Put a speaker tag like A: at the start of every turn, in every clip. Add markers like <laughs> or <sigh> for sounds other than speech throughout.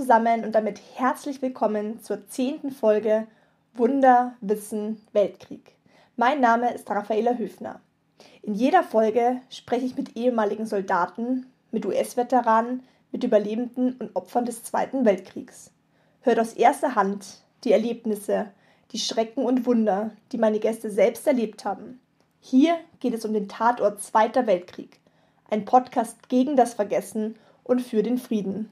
A: Zusammen und damit herzlich willkommen zur zehnten Folge Wunder, Wissen, Weltkrieg. Mein Name ist Raffaela Höfner. In jeder Folge spreche ich mit ehemaligen Soldaten, mit US-Veteranen, mit Überlebenden und Opfern des Zweiten Weltkriegs. Hört aus erster Hand die Erlebnisse, die Schrecken und Wunder, die meine Gäste selbst erlebt haben. Hier geht es um den Tatort Zweiter Weltkrieg, ein Podcast gegen das Vergessen und für den Frieden.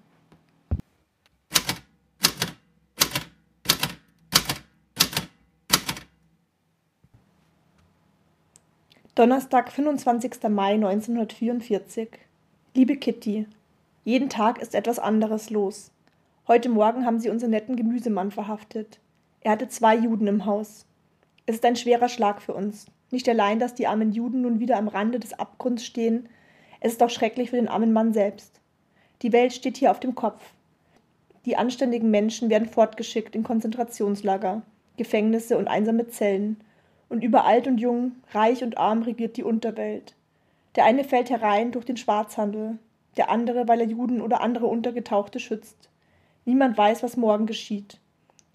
A: Donnerstag, 25. Mai 1944. Liebe Kitty, jeden Tag ist etwas anderes los. Heute Morgen haben sie unseren netten Gemüsemann verhaftet. Er hatte zwei Juden im Haus. Es ist ein schwerer Schlag für uns. Nicht allein, dass die armen Juden nun wieder am Rande des Abgrunds stehen, es ist auch schrecklich für den armen Mann selbst. Die Welt steht hier auf dem Kopf. Die anständigen Menschen werden fortgeschickt in Konzentrationslager, Gefängnisse und einsame Zellen und über alt und jung, reich und arm regiert die Unterwelt. Der eine fällt herein durch den Schwarzhandel, der andere, weil er Juden oder andere Untergetauchte schützt. Niemand weiß, was morgen geschieht.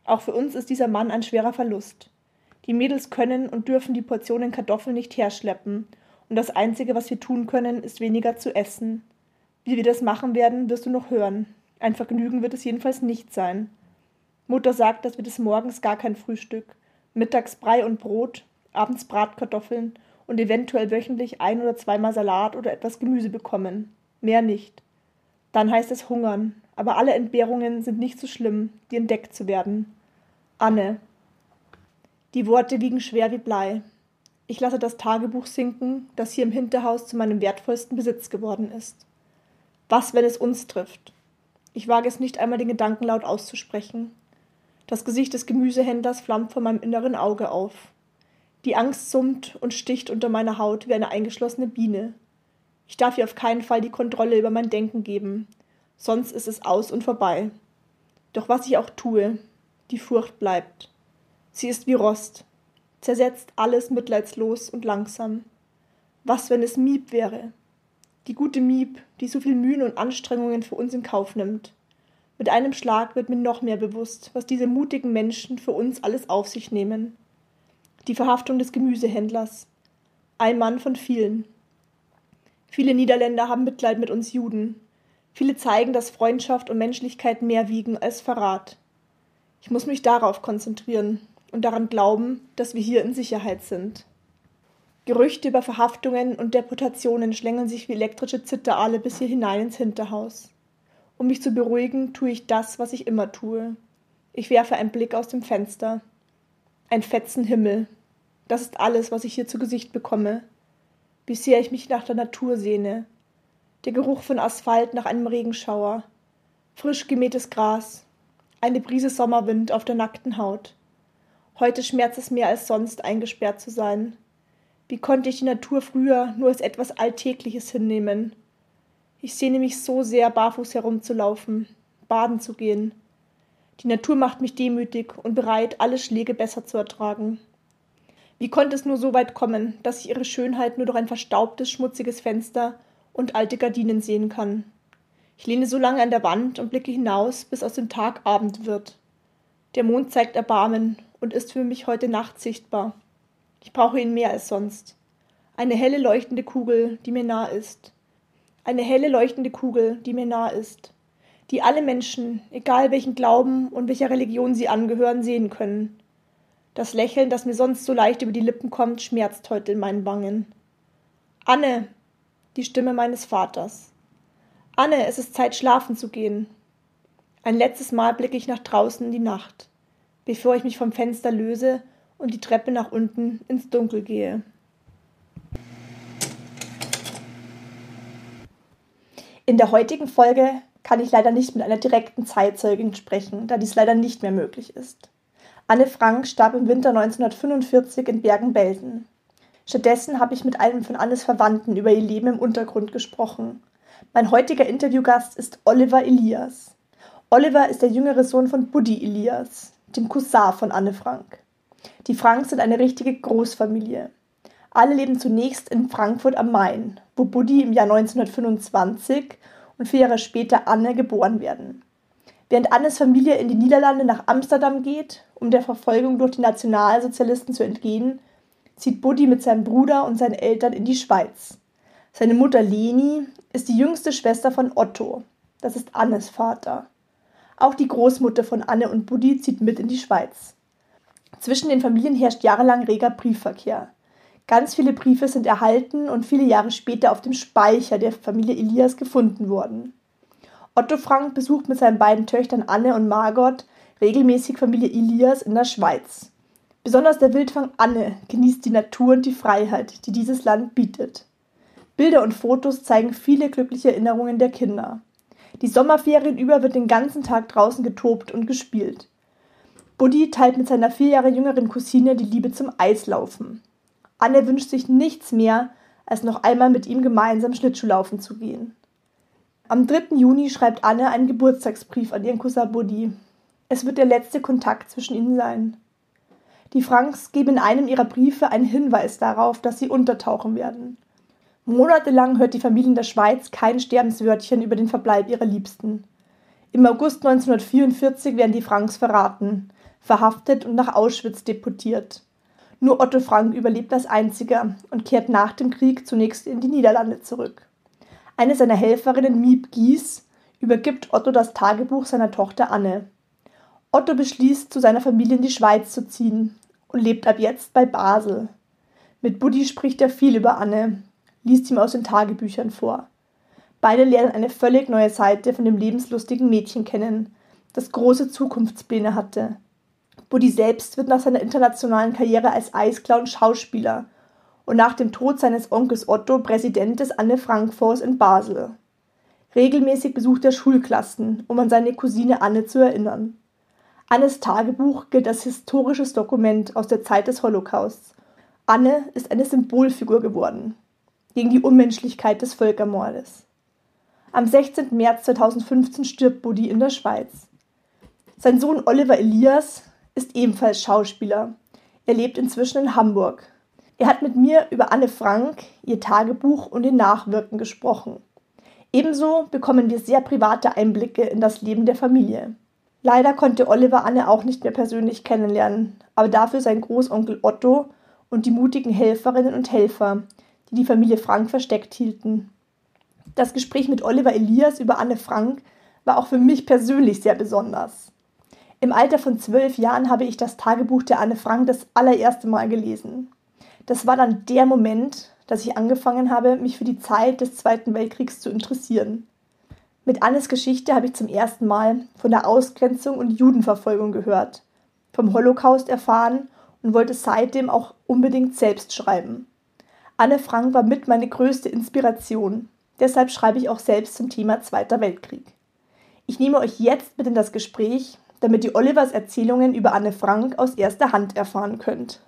A: Auch für uns ist dieser Mann ein schwerer Verlust. Die Mädels können und dürfen die Portionen Kartoffeln nicht herschleppen, und das Einzige, was wir tun können, ist weniger zu essen. Wie wir das machen werden, wirst du noch hören. Ein Vergnügen wird es jedenfalls nicht sein. Mutter sagt, dass wir des Morgens gar kein Frühstück, mittags Brei und Brot, abends Bratkartoffeln und eventuell wöchentlich ein oder zweimal Salat oder etwas Gemüse bekommen. Mehr nicht. Dann heißt es hungern, aber alle Entbehrungen sind nicht so schlimm, die entdeckt zu werden. Anne. Die Worte wiegen schwer wie Blei. Ich lasse das Tagebuch sinken, das hier im Hinterhaus zu meinem wertvollsten Besitz geworden ist. Was, wenn es uns trifft? Ich wage es nicht einmal den Gedanken laut auszusprechen. Das Gesicht des Gemüsehändlers flammt vor meinem inneren Auge auf. Die Angst summt und sticht unter meiner Haut wie eine eingeschlossene Biene. Ich darf ihr auf keinen Fall die Kontrolle über mein Denken geben, sonst ist es aus und vorbei. Doch was ich auch tue, die Furcht bleibt. Sie ist wie Rost, zersetzt alles mitleidslos und langsam. Was, wenn es Miep wäre? Die gute Miep, die so viel Mühen und Anstrengungen für uns in Kauf nimmt. Mit einem Schlag wird mir noch mehr bewusst, was diese mutigen Menschen für uns alles auf sich nehmen. Die Verhaftung des Gemüsehändlers. Ein Mann von vielen. Viele Niederländer haben Mitleid mit uns Juden. Viele zeigen, dass Freundschaft und Menschlichkeit mehr wiegen als Verrat. Ich muss mich darauf konzentrieren und daran glauben, dass wir hier in Sicherheit sind. Gerüchte über Verhaftungen und Deportationen schlängeln sich wie elektrische Zitterale bis hier hinein ins Hinterhaus. Um mich zu beruhigen, tue ich das, was ich immer tue. Ich werfe einen Blick aus dem Fenster. Ein Fetzen Himmel. Das ist alles, was ich hier zu Gesicht bekomme. Wie sehr ich mich nach der Natur sehne. Der Geruch von Asphalt nach einem Regenschauer. Frisch gemähtes Gras. Eine Brise Sommerwind auf der nackten Haut. Heute schmerzt es mehr als sonst, eingesperrt zu sein. Wie konnte ich die Natur früher nur als etwas Alltägliches hinnehmen? Ich sehne mich so sehr, barfuß herumzulaufen, baden zu gehen. Die Natur macht mich demütig und bereit, alle Schläge besser zu ertragen. Wie konnte es nur so weit kommen, dass ich ihre Schönheit nur durch ein verstaubtes, schmutziges Fenster und alte Gardinen sehen kann? Ich lehne so lange an der Wand und blicke hinaus, bis aus dem Tag Abend wird. Der Mond zeigt Erbarmen und ist für mich heute Nacht sichtbar. Ich brauche ihn mehr als sonst. Eine helle leuchtende Kugel, die mir nah ist. Eine helle leuchtende Kugel, die mir nah ist. Die alle Menschen, egal welchen Glauben und welcher Religion sie angehören, sehen können. Das Lächeln, das mir sonst so leicht über die Lippen kommt, schmerzt heute in meinen Wangen. Anne, die Stimme meines Vaters. Anne, es ist Zeit, schlafen zu gehen. Ein letztes Mal blicke ich nach draußen in die Nacht, bevor ich mich vom Fenster löse und die Treppe nach unten ins Dunkel gehe. In der heutigen Folge kann ich leider nicht mit einer direkten Zeitzeugin sprechen, da dies leider nicht mehr möglich ist. Anne Frank starb im Winter 1945 in Bergen-Belsen. Stattdessen habe ich mit einem von Annes Verwandten über ihr Leben im Untergrund gesprochen. Mein heutiger Interviewgast ist Oliver Elias. Oliver ist der jüngere Sohn von Buddy Elias, dem Cousin von Anne Frank. Die Franks sind eine richtige Großfamilie. Alle leben zunächst in Frankfurt am Main, wo Buddy im Jahr 1925 und vier Jahre später Anne geboren werden. Während Annes Familie in die Niederlande nach Amsterdam geht, um der Verfolgung durch die Nationalsozialisten zu entgehen, zieht Buddy mit seinem Bruder und seinen Eltern in die Schweiz. Seine Mutter Leni ist die jüngste Schwester von Otto. Das ist Annes Vater. Auch die Großmutter von Anne und Buddy zieht mit in die Schweiz. Zwischen den Familien herrscht jahrelang reger Briefverkehr. Ganz viele Briefe sind erhalten und viele Jahre später auf dem Speicher der Familie Elias gefunden worden. Otto Frank besucht mit seinen beiden Töchtern Anne und Margot regelmäßig Familie Elias in der Schweiz. Besonders der Wildfang Anne genießt die Natur und die Freiheit, die dieses Land bietet. Bilder und Fotos zeigen viele glückliche Erinnerungen der Kinder. Die Sommerferien über wird den ganzen Tag draußen getobt und gespielt. Buddy teilt mit seiner vier Jahre jüngeren Cousine die Liebe zum Eislaufen. Anne wünscht sich nichts mehr, als noch einmal mit ihm gemeinsam Schlittschuhlaufen zu gehen. Am 3. Juni schreibt Anne einen Geburtstagsbrief an ihren Cousin Buddy. Es wird der letzte Kontakt zwischen ihnen sein. Die Franks geben in einem ihrer Briefe einen Hinweis darauf, dass sie untertauchen werden. Monatelang hört die Familie in der Schweiz kein Sterbenswörtchen über den Verbleib ihrer Liebsten. Im August 1944 werden die Franks verraten, verhaftet und nach Auschwitz deportiert. Nur Otto Frank überlebt als einziger und kehrt nach dem Krieg zunächst in die Niederlande zurück. Eine seiner Helferinnen, Miep Gies, übergibt Otto das Tagebuch seiner Tochter Anne. Otto beschließt, zu seiner Familie in die Schweiz zu ziehen und lebt ab jetzt bei Basel. Mit Buddy spricht er viel über Anne, liest ihm aus den Tagebüchern vor. Beide lernen eine völlig neue Seite von dem lebenslustigen Mädchen kennen, das große Zukunftspläne hatte. Buddy selbst wird nach seiner internationalen Karriere als Eisclown Schauspieler und nach dem Tod seines Onkels Otto Präsident des Anne Frank Fonds in Basel. Regelmäßig besucht er Schulklassen, um an seine Cousine Anne zu erinnern. Annes Tagebuch gilt als historisches Dokument aus der Zeit des Holocausts. Anne ist eine Symbolfigur geworden gegen die Unmenschlichkeit des Völkermordes. Am 16. März 2015 stirbt Buddy in der Schweiz. Sein Sohn Oliver Elias ist ebenfalls Schauspieler. Er lebt inzwischen in Hamburg. Er hat mit mir über Anne Frank, ihr Tagebuch und den Nachwirken gesprochen. Ebenso bekommen wir sehr private Einblicke in das Leben der Familie. Leider konnte Oliver Anne auch nicht mehr persönlich kennenlernen, aber dafür sein Großonkel Otto und die mutigen Helferinnen und Helfer, die die Familie Frank versteckt hielten. Das Gespräch mit Oliver Elias über Anne Frank war auch für mich persönlich sehr besonders. Im Alter von zwölf Jahren habe ich das Tagebuch der Anne Frank das allererste Mal gelesen. Das war dann der Moment, dass ich angefangen habe, mich für die Zeit des Zweiten Weltkriegs zu interessieren. Mit Annes Geschichte habe ich zum ersten Mal von der Ausgrenzung und Judenverfolgung gehört, vom Holocaust erfahren und wollte seitdem auch unbedingt selbst schreiben. Anne Frank war mit meine größte Inspiration. Deshalb schreibe ich auch selbst zum Thema Zweiter Weltkrieg. Ich nehme euch jetzt mit in das Gespräch, damit ihr Olivers Erzählungen über Anne Frank aus erster Hand erfahren könnt.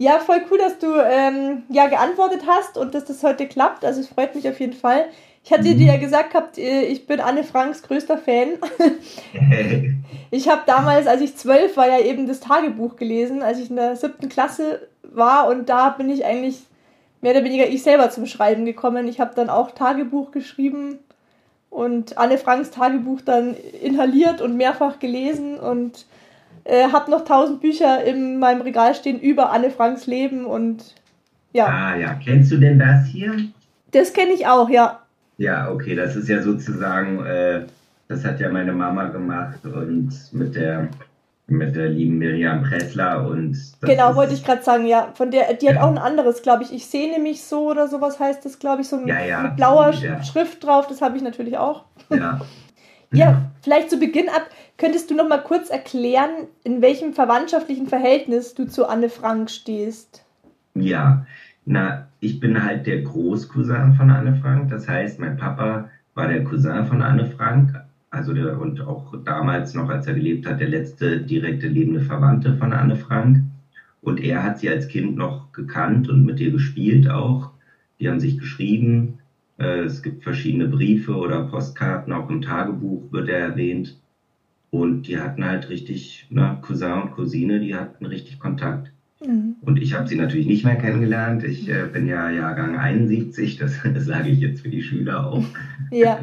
A: Ja, voll cool, dass du ähm, ja geantwortet hast und dass das heute klappt. Also es freut mich auf jeden Fall. Ich hatte mhm. dir ja gesagt gehabt, äh, ich bin Anne Franks größter Fan. <laughs> ich habe damals, als ich zwölf war, ja eben das Tagebuch gelesen, als ich in der siebten Klasse war und da bin ich eigentlich mehr oder weniger ich selber zum Schreiben gekommen. Ich habe dann auch Tagebuch geschrieben und Anne Franks Tagebuch dann inhaliert und mehrfach gelesen und äh, habe noch tausend Bücher in meinem Regal stehen über Anne Franks Leben und ja.
B: Ah ja, kennst du denn das hier?
A: Das kenne ich auch, ja.
B: Ja, okay, das ist ja sozusagen, äh, das hat ja meine Mama gemacht und mit der mit der lieben Miriam Pressler und
A: genau wollte ich gerade sagen ja von der die hat ja. auch ein anderes glaube ich ich sehe mich so oder sowas heißt das glaube ich so mit,
B: ja, ja,
A: mit blauer Schrift drauf das habe ich natürlich auch <laughs>
B: ja
A: ja vielleicht zu Beginn ab Könntest du noch mal kurz erklären, in welchem verwandtschaftlichen Verhältnis du zu Anne Frank stehst?
B: Ja, na, ich bin halt der Großcousin von Anne Frank. Das heißt, mein Papa war der Cousin von Anne Frank. Also der, und auch damals noch, als er gelebt hat, der letzte direkte lebende Verwandte von Anne Frank. Und er hat sie als Kind noch gekannt und mit ihr gespielt auch. Die haben sich geschrieben. Äh, es gibt verschiedene Briefe oder Postkarten, auch im Tagebuch wird er erwähnt. Und die hatten halt richtig, na, Cousin und Cousine, die hatten richtig Kontakt. Mhm. Und ich habe sie natürlich nicht mehr kennengelernt. Ich äh, bin ja Jahrgang 71, das, das <laughs> sage ich jetzt für die Schüler auch.
A: Ja.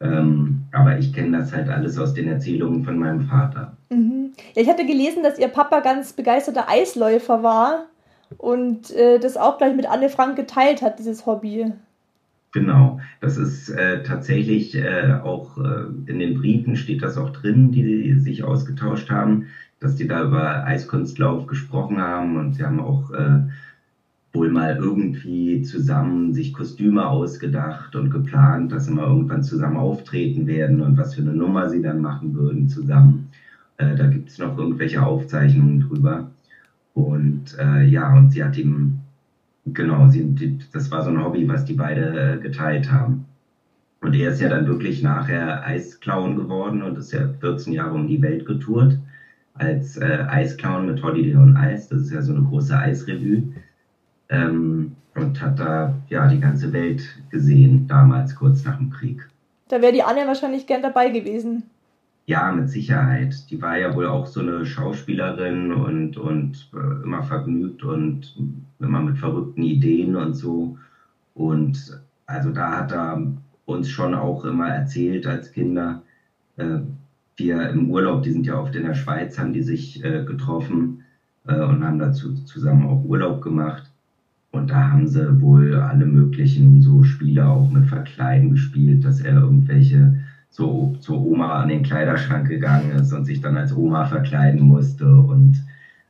B: Ähm, aber ich kenne das halt alles aus den Erzählungen von meinem Vater.
A: Mhm. Ja, ich hatte gelesen, dass ihr Papa ganz begeisterter Eisläufer war und äh, das auch gleich mit Anne Frank geteilt hat, dieses Hobby.
B: Genau, das ist äh, tatsächlich äh, auch äh, in den Briefen steht das auch drin, die, sich ausgetauscht haben, dass die da über Eiskunstlauf gesprochen haben und sie haben auch äh, wohl mal irgendwie zusammen sich Kostüme ausgedacht und geplant, dass sie mal irgendwann zusammen auftreten werden und was für eine Nummer sie dann machen würden zusammen. Äh, da gibt es noch irgendwelche Aufzeichnungen drüber. Und äh, ja, und sie hat ihm Genau, sie, das war so ein Hobby, was die beide äh, geteilt haben. Und er ist ja dann wirklich nachher Eisclown geworden und ist ja 14 Jahre um die Welt getourt als äh, Eisclown mit Holiday on Ice. Das ist ja so eine große Eisrevue. Ähm, und hat da ja die ganze Welt gesehen, damals kurz nach dem Krieg.
A: Da wäre die Anne wahrscheinlich gern dabei gewesen.
B: Ja, mit Sicherheit. Die war ja wohl auch so eine Schauspielerin und, und äh, immer vergnügt und immer mit verrückten Ideen und so. Und also da hat er uns schon auch immer erzählt als Kinder, äh, wir im Urlaub, die sind ja oft in der Schweiz, haben die sich äh, getroffen äh, und haben dazu zusammen auch Urlaub gemacht. Und da haben sie wohl alle möglichen so Spiele auch mit Verkleiden gespielt, dass er irgendwelche so zur Oma an den Kleiderschrank gegangen ist und sich dann als Oma verkleiden musste und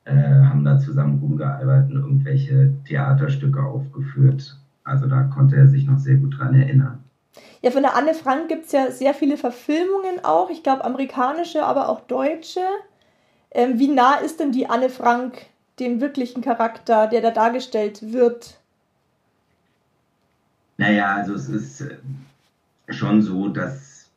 B: äh, haben da zusammen rumgearbeitet und irgendwelche Theaterstücke aufgeführt. Also da konnte er sich noch sehr gut dran erinnern.
A: Ja, von der Anne Frank gibt es ja sehr viele Verfilmungen auch. Ich glaube amerikanische, aber auch deutsche. Ähm, wie nah ist denn die Anne Frank dem wirklichen Charakter, der da dargestellt wird?
B: Naja, also es ist äh, schon so, dass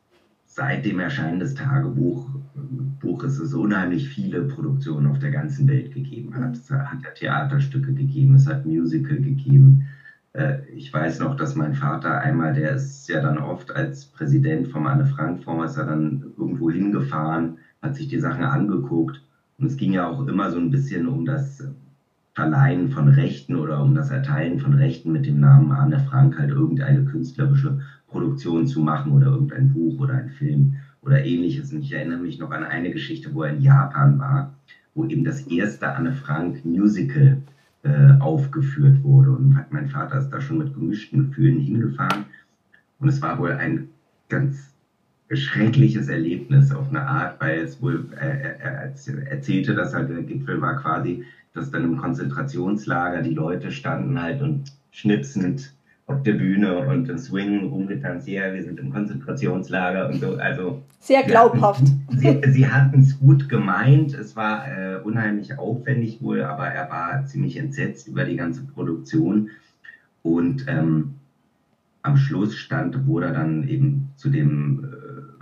B: seit dem Erscheinen des Tagebuches es unheimlich viele Produktionen auf der ganzen Welt gegeben hat. Es hat ja Theaterstücke gegeben, es hat Musical gegeben. Äh, ich weiß noch, dass mein Vater einmal, der ist ja dann oft als Präsident vom Anne Frank Fonds, ist er dann irgendwo hingefahren, hat sich die Sachen angeguckt. Und es ging ja auch immer so ein bisschen um das Verleihen von Rechten oder um das Erteilen von Rechten mit dem Namen Anne Frank halt irgendeine künstlerische Produktion zu machen oder irgendein Buch oder ein Film oder ähnliches. Und ich erinnere mich noch an eine Geschichte, wo er in Japan war, wo eben das erste Anne Frank Musical äh, aufgeführt wurde. Und mein Vater ist da schon mit gemischten Gefühlen hingefahren. Und es war wohl ein ganz schreckliches Erlebnis auf eine Art, weil es wohl, äh, er erzählte, dass halt der Gipfel war quasi, dass dann im Konzentrationslager die Leute standen halt und schnipsend auf der Bühne und im Swing rumgetanzt, ja, wir sind im Konzentrationslager und so. Also
A: sehr glaubhaft. <laughs>
B: Sie, sie hatten es gut gemeint, es war äh, unheimlich aufwendig wohl, aber er war ziemlich entsetzt über die ganze Produktion. Und ähm, am Schluss stand, wurde er dann eben zu dem äh,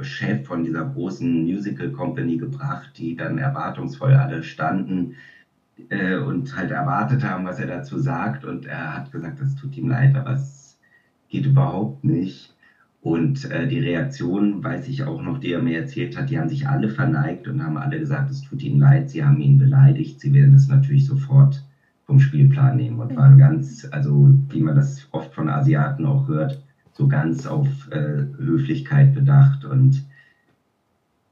B: Chef von dieser großen Musical Company gebracht, die dann erwartungsvoll alle standen äh, und halt erwartet haben, was er dazu sagt. Und er hat gesagt, es tut ihm leid, aber es geht überhaupt nicht. Und äh, die Reaktion, weiß ich auch noch, die er mir erzählt hat, die haben sich alle verneigt und haben alle gesagt, es tut ihnen leid, sie haben ihn beleidigt, sie werden es natürlich sofort vom Spielplan nehmen und waren ganz, also wie man das oft von Asiaten auch hört, so ganz auf äh, Höflichkeit bedacht und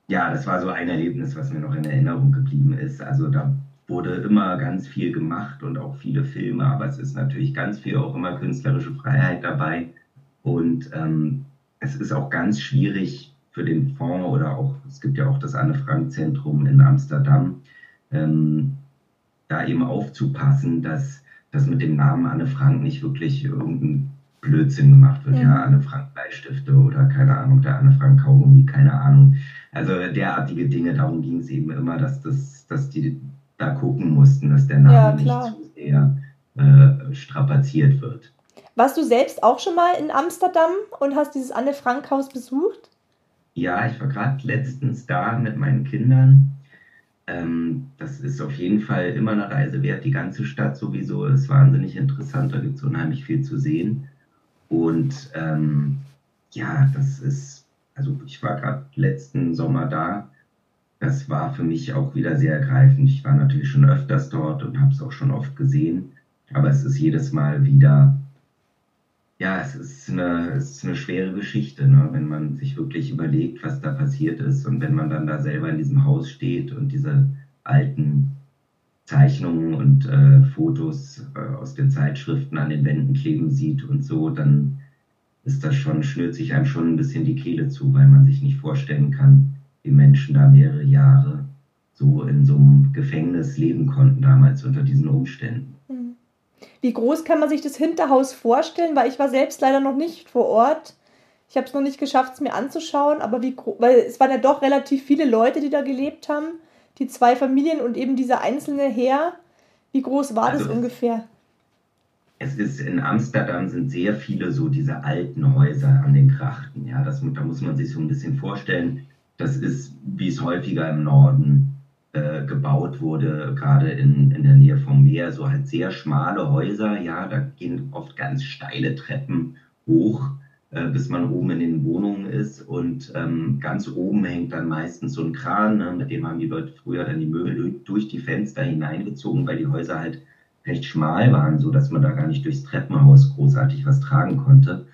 B: ja, das war so ein Erlebnis, was mir noch in Erinnerung geblieben ist. Also da wurde immer ganz viel gemacht und auch viele Filme, aber es ist natürlich ganz viel auch immer künstlerische Freiheit dabei. Und ähm, es ist auch ganz schwierig für den Fonds oder auch, es gibt ja auch das Anne-Frank-Zentrum in Amsterdam, ähm, da eben aufzupassen, dass das mit dem Namen Anne Frank nicht wirklich irgendein Blödsinn gemacht wird. Ja, ja Anne Frank Bleistifte oder keine Ahnung, der Anne Frank Kaugummi, keine Ahnung. Also derartige Dinge, darum ging es eben immer, dass das, dass die da gucken mussten, dass der Name ja, nicht zu sehr äh, strapaziert wird.
A: Warst du selbst auch schon mal in Amsterdam und hast dieses Anne-Frank-Haus besucht?
B: Ja, ich war gerade letztens da mit meinen Kindern. Ähm, das ist auf jeden Fall immer eine Reise wert. Die ganze Stadt sowieso ist wahnsinnig interessant. Da gibt es unheimlich viel zu sehen. Und ähm, ja, das ist, also ich war gerade letzten Sommer da. Das war für mich auch wieder sehr ergreifend. Ich war natürlich schon öfters dort und habe es auch schon oft gesehen. Aber es ist jedes Mal wieder ja, es ist eine, es ist eine schwere Geschichte, ne? wenn man sich wirklich überlegt, was da passiert ist und wenn man dann da selber in diesem Haus steht und diese alten Zeichnungen und äh, Fotos äh, aus den Zeitschriften an den Wänden kleben sieht und so, dann ist das schon, schnürt sich einem schon ein bisschen die Kehle zu, weil man sich nicht vorstellen kann, wie Menschen da mehrere Jahre so in so einem Gefängnis leben konnten damals unter diesen Umständen.
A: Wie groß kann man sich das Hinterhaus vorstellen? Weil ich war selbst leider noch nicht vor Ort. Ich habe es noch nicht geschafft, es mir anzuschauen, aber wie weil es waren ja doch relativ viele Leute, die da gelebt haben, die zwei Familien und eben dieser einzelne Herr. Wie groß war also, das ungefähr?
B: Es ist in Amsterdam sind sehr viele so diese alten Häuser an den Krachten. Ja, das, da muss man sich so ein bisschen vorstellen. Das ist, wie es häufiger im Norden äh, gebaut wurde, gerade in, in der Nähe vom Meer, so halt sehr schmale Häuser, ja, da gehen oft ganz steile Treppen hoch, bis man oben in den Wohnungen ist und ähm, ganz oben hängt dann meistens so ein Kran, ne, mit dem haben die Leute früher dann die Möbel durch die Fenster hineingezogen, weil die Häuser halt recht schmal waren, so dass man da gar nicht durchs Treppenhaus großartig was tragen konnte.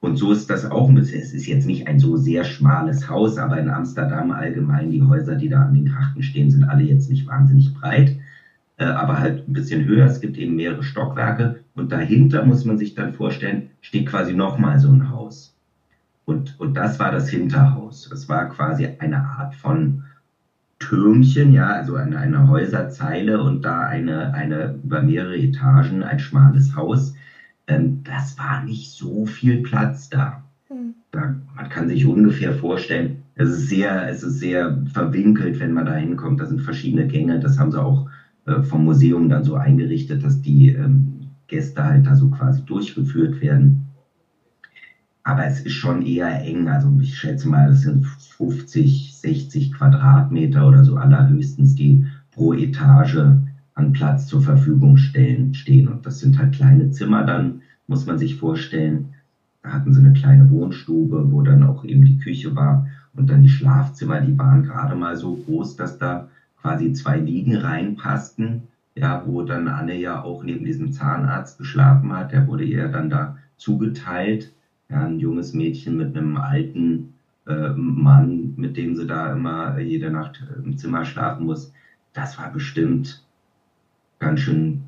B: Und so ist das auch ein bisschen. Es ist jetzt nicht ein so sehr schmales Haus, aber in Amsterdam allgemein, die Häuser, die da an den Krachten stehen, sind alle jetzt nicht wahnsinnig breit, äh, aber halt ein bisschen höher. Es gibt eben mehrere Stockwerke und dahinter muss man sich dann vorstellen, steht quasi nochmal so ein Haus. Und, und das war das Hinterhaus. Es war quasi eine Art von Türmchen, ja, also eine, eine Häuserzeile und da eine, eine über mehrere Etagen ein schmales Haus ähm, das war nicht so viel Platz da. Mhm. da. Man kann sich ungefähr vorstellen, es ist sehr, es ist sehr verwinkelt, wenn man da hinkommt. Da sind verschiedene Gänge. Das haben sie auch äh, vom Museum dann so eingerichtet, dass die ähm, Gäste halt da so quasi durchgeführt werden. Aber es ist schon eher eng. Also ich schätze mal, das sind 50, 60 Quadratmeter oder so allerhöchstens, die pro Etage an Platz zur Verfügung stellen, stehen. Und das sind halt kleine Zimmer dann, muss man sich vorstellen. Da hatten sie eine kleine Wohnstube, wo dann auch eben die Küche war. Und dann die Schlafzimmer, die waren gerade mal so groß, dass da quasi zwei Liegen reinpassten. Ja, wo dann Anne ja auch neben diesem Zahnarzt geschlafen hat. Der wurde ihr dann da zugeteilt. Ja, ein junges Mädchen mit einem alten äh, Mann, mit dem sie da immer jede Nacht im Zimmer schlafen muss. Das war bestimmt ganz schön,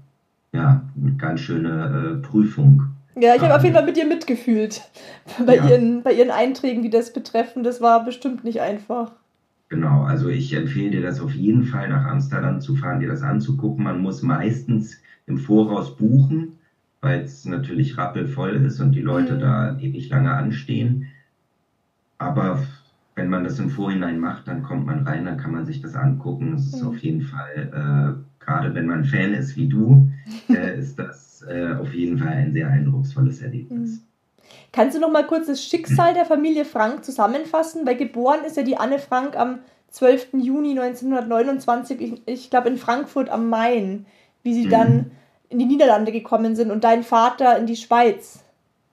B: ja, eine ganz schöne äh, Prüfung.
A: Ja, ich habe auf jeden Fall mit ihr mitgefühlt. Bei, ja. ihren, bei ihren Einträgen, die das betreffen. Das war bestimmt nicht einfach.
B: Genau, also ich empfehle dir das auf jeden Fall nach Amsterdam zu fahren, dir das anzugucken. Man muss meistens im Voraus buchen, weil es natürlich rappelvoll ist und die Leute mhm. da ewig lange anstehen. Aber wenn man das im Vorhinein macht, dann kommt man rein, dann kann man sich das angucken. Das ist mhm. auf jeden Fall äh, gerade wenn man Fan ist wie du, <laughs> äh, ist das äh, auf jeden Fall ein sehr eindrucksvolles Erlebnis. Mhm.
A: Kannst du noch mal kurz das Schicksal der Familie Frank zusammenfassen? Weil geboren ist ja die Anne Frank am 12. Juni 1929, ich, ich glaube in Frankfurt am Main, wie sie mhm. dann in die Niederlande gekommen sind und dein Vater in die Schweiz.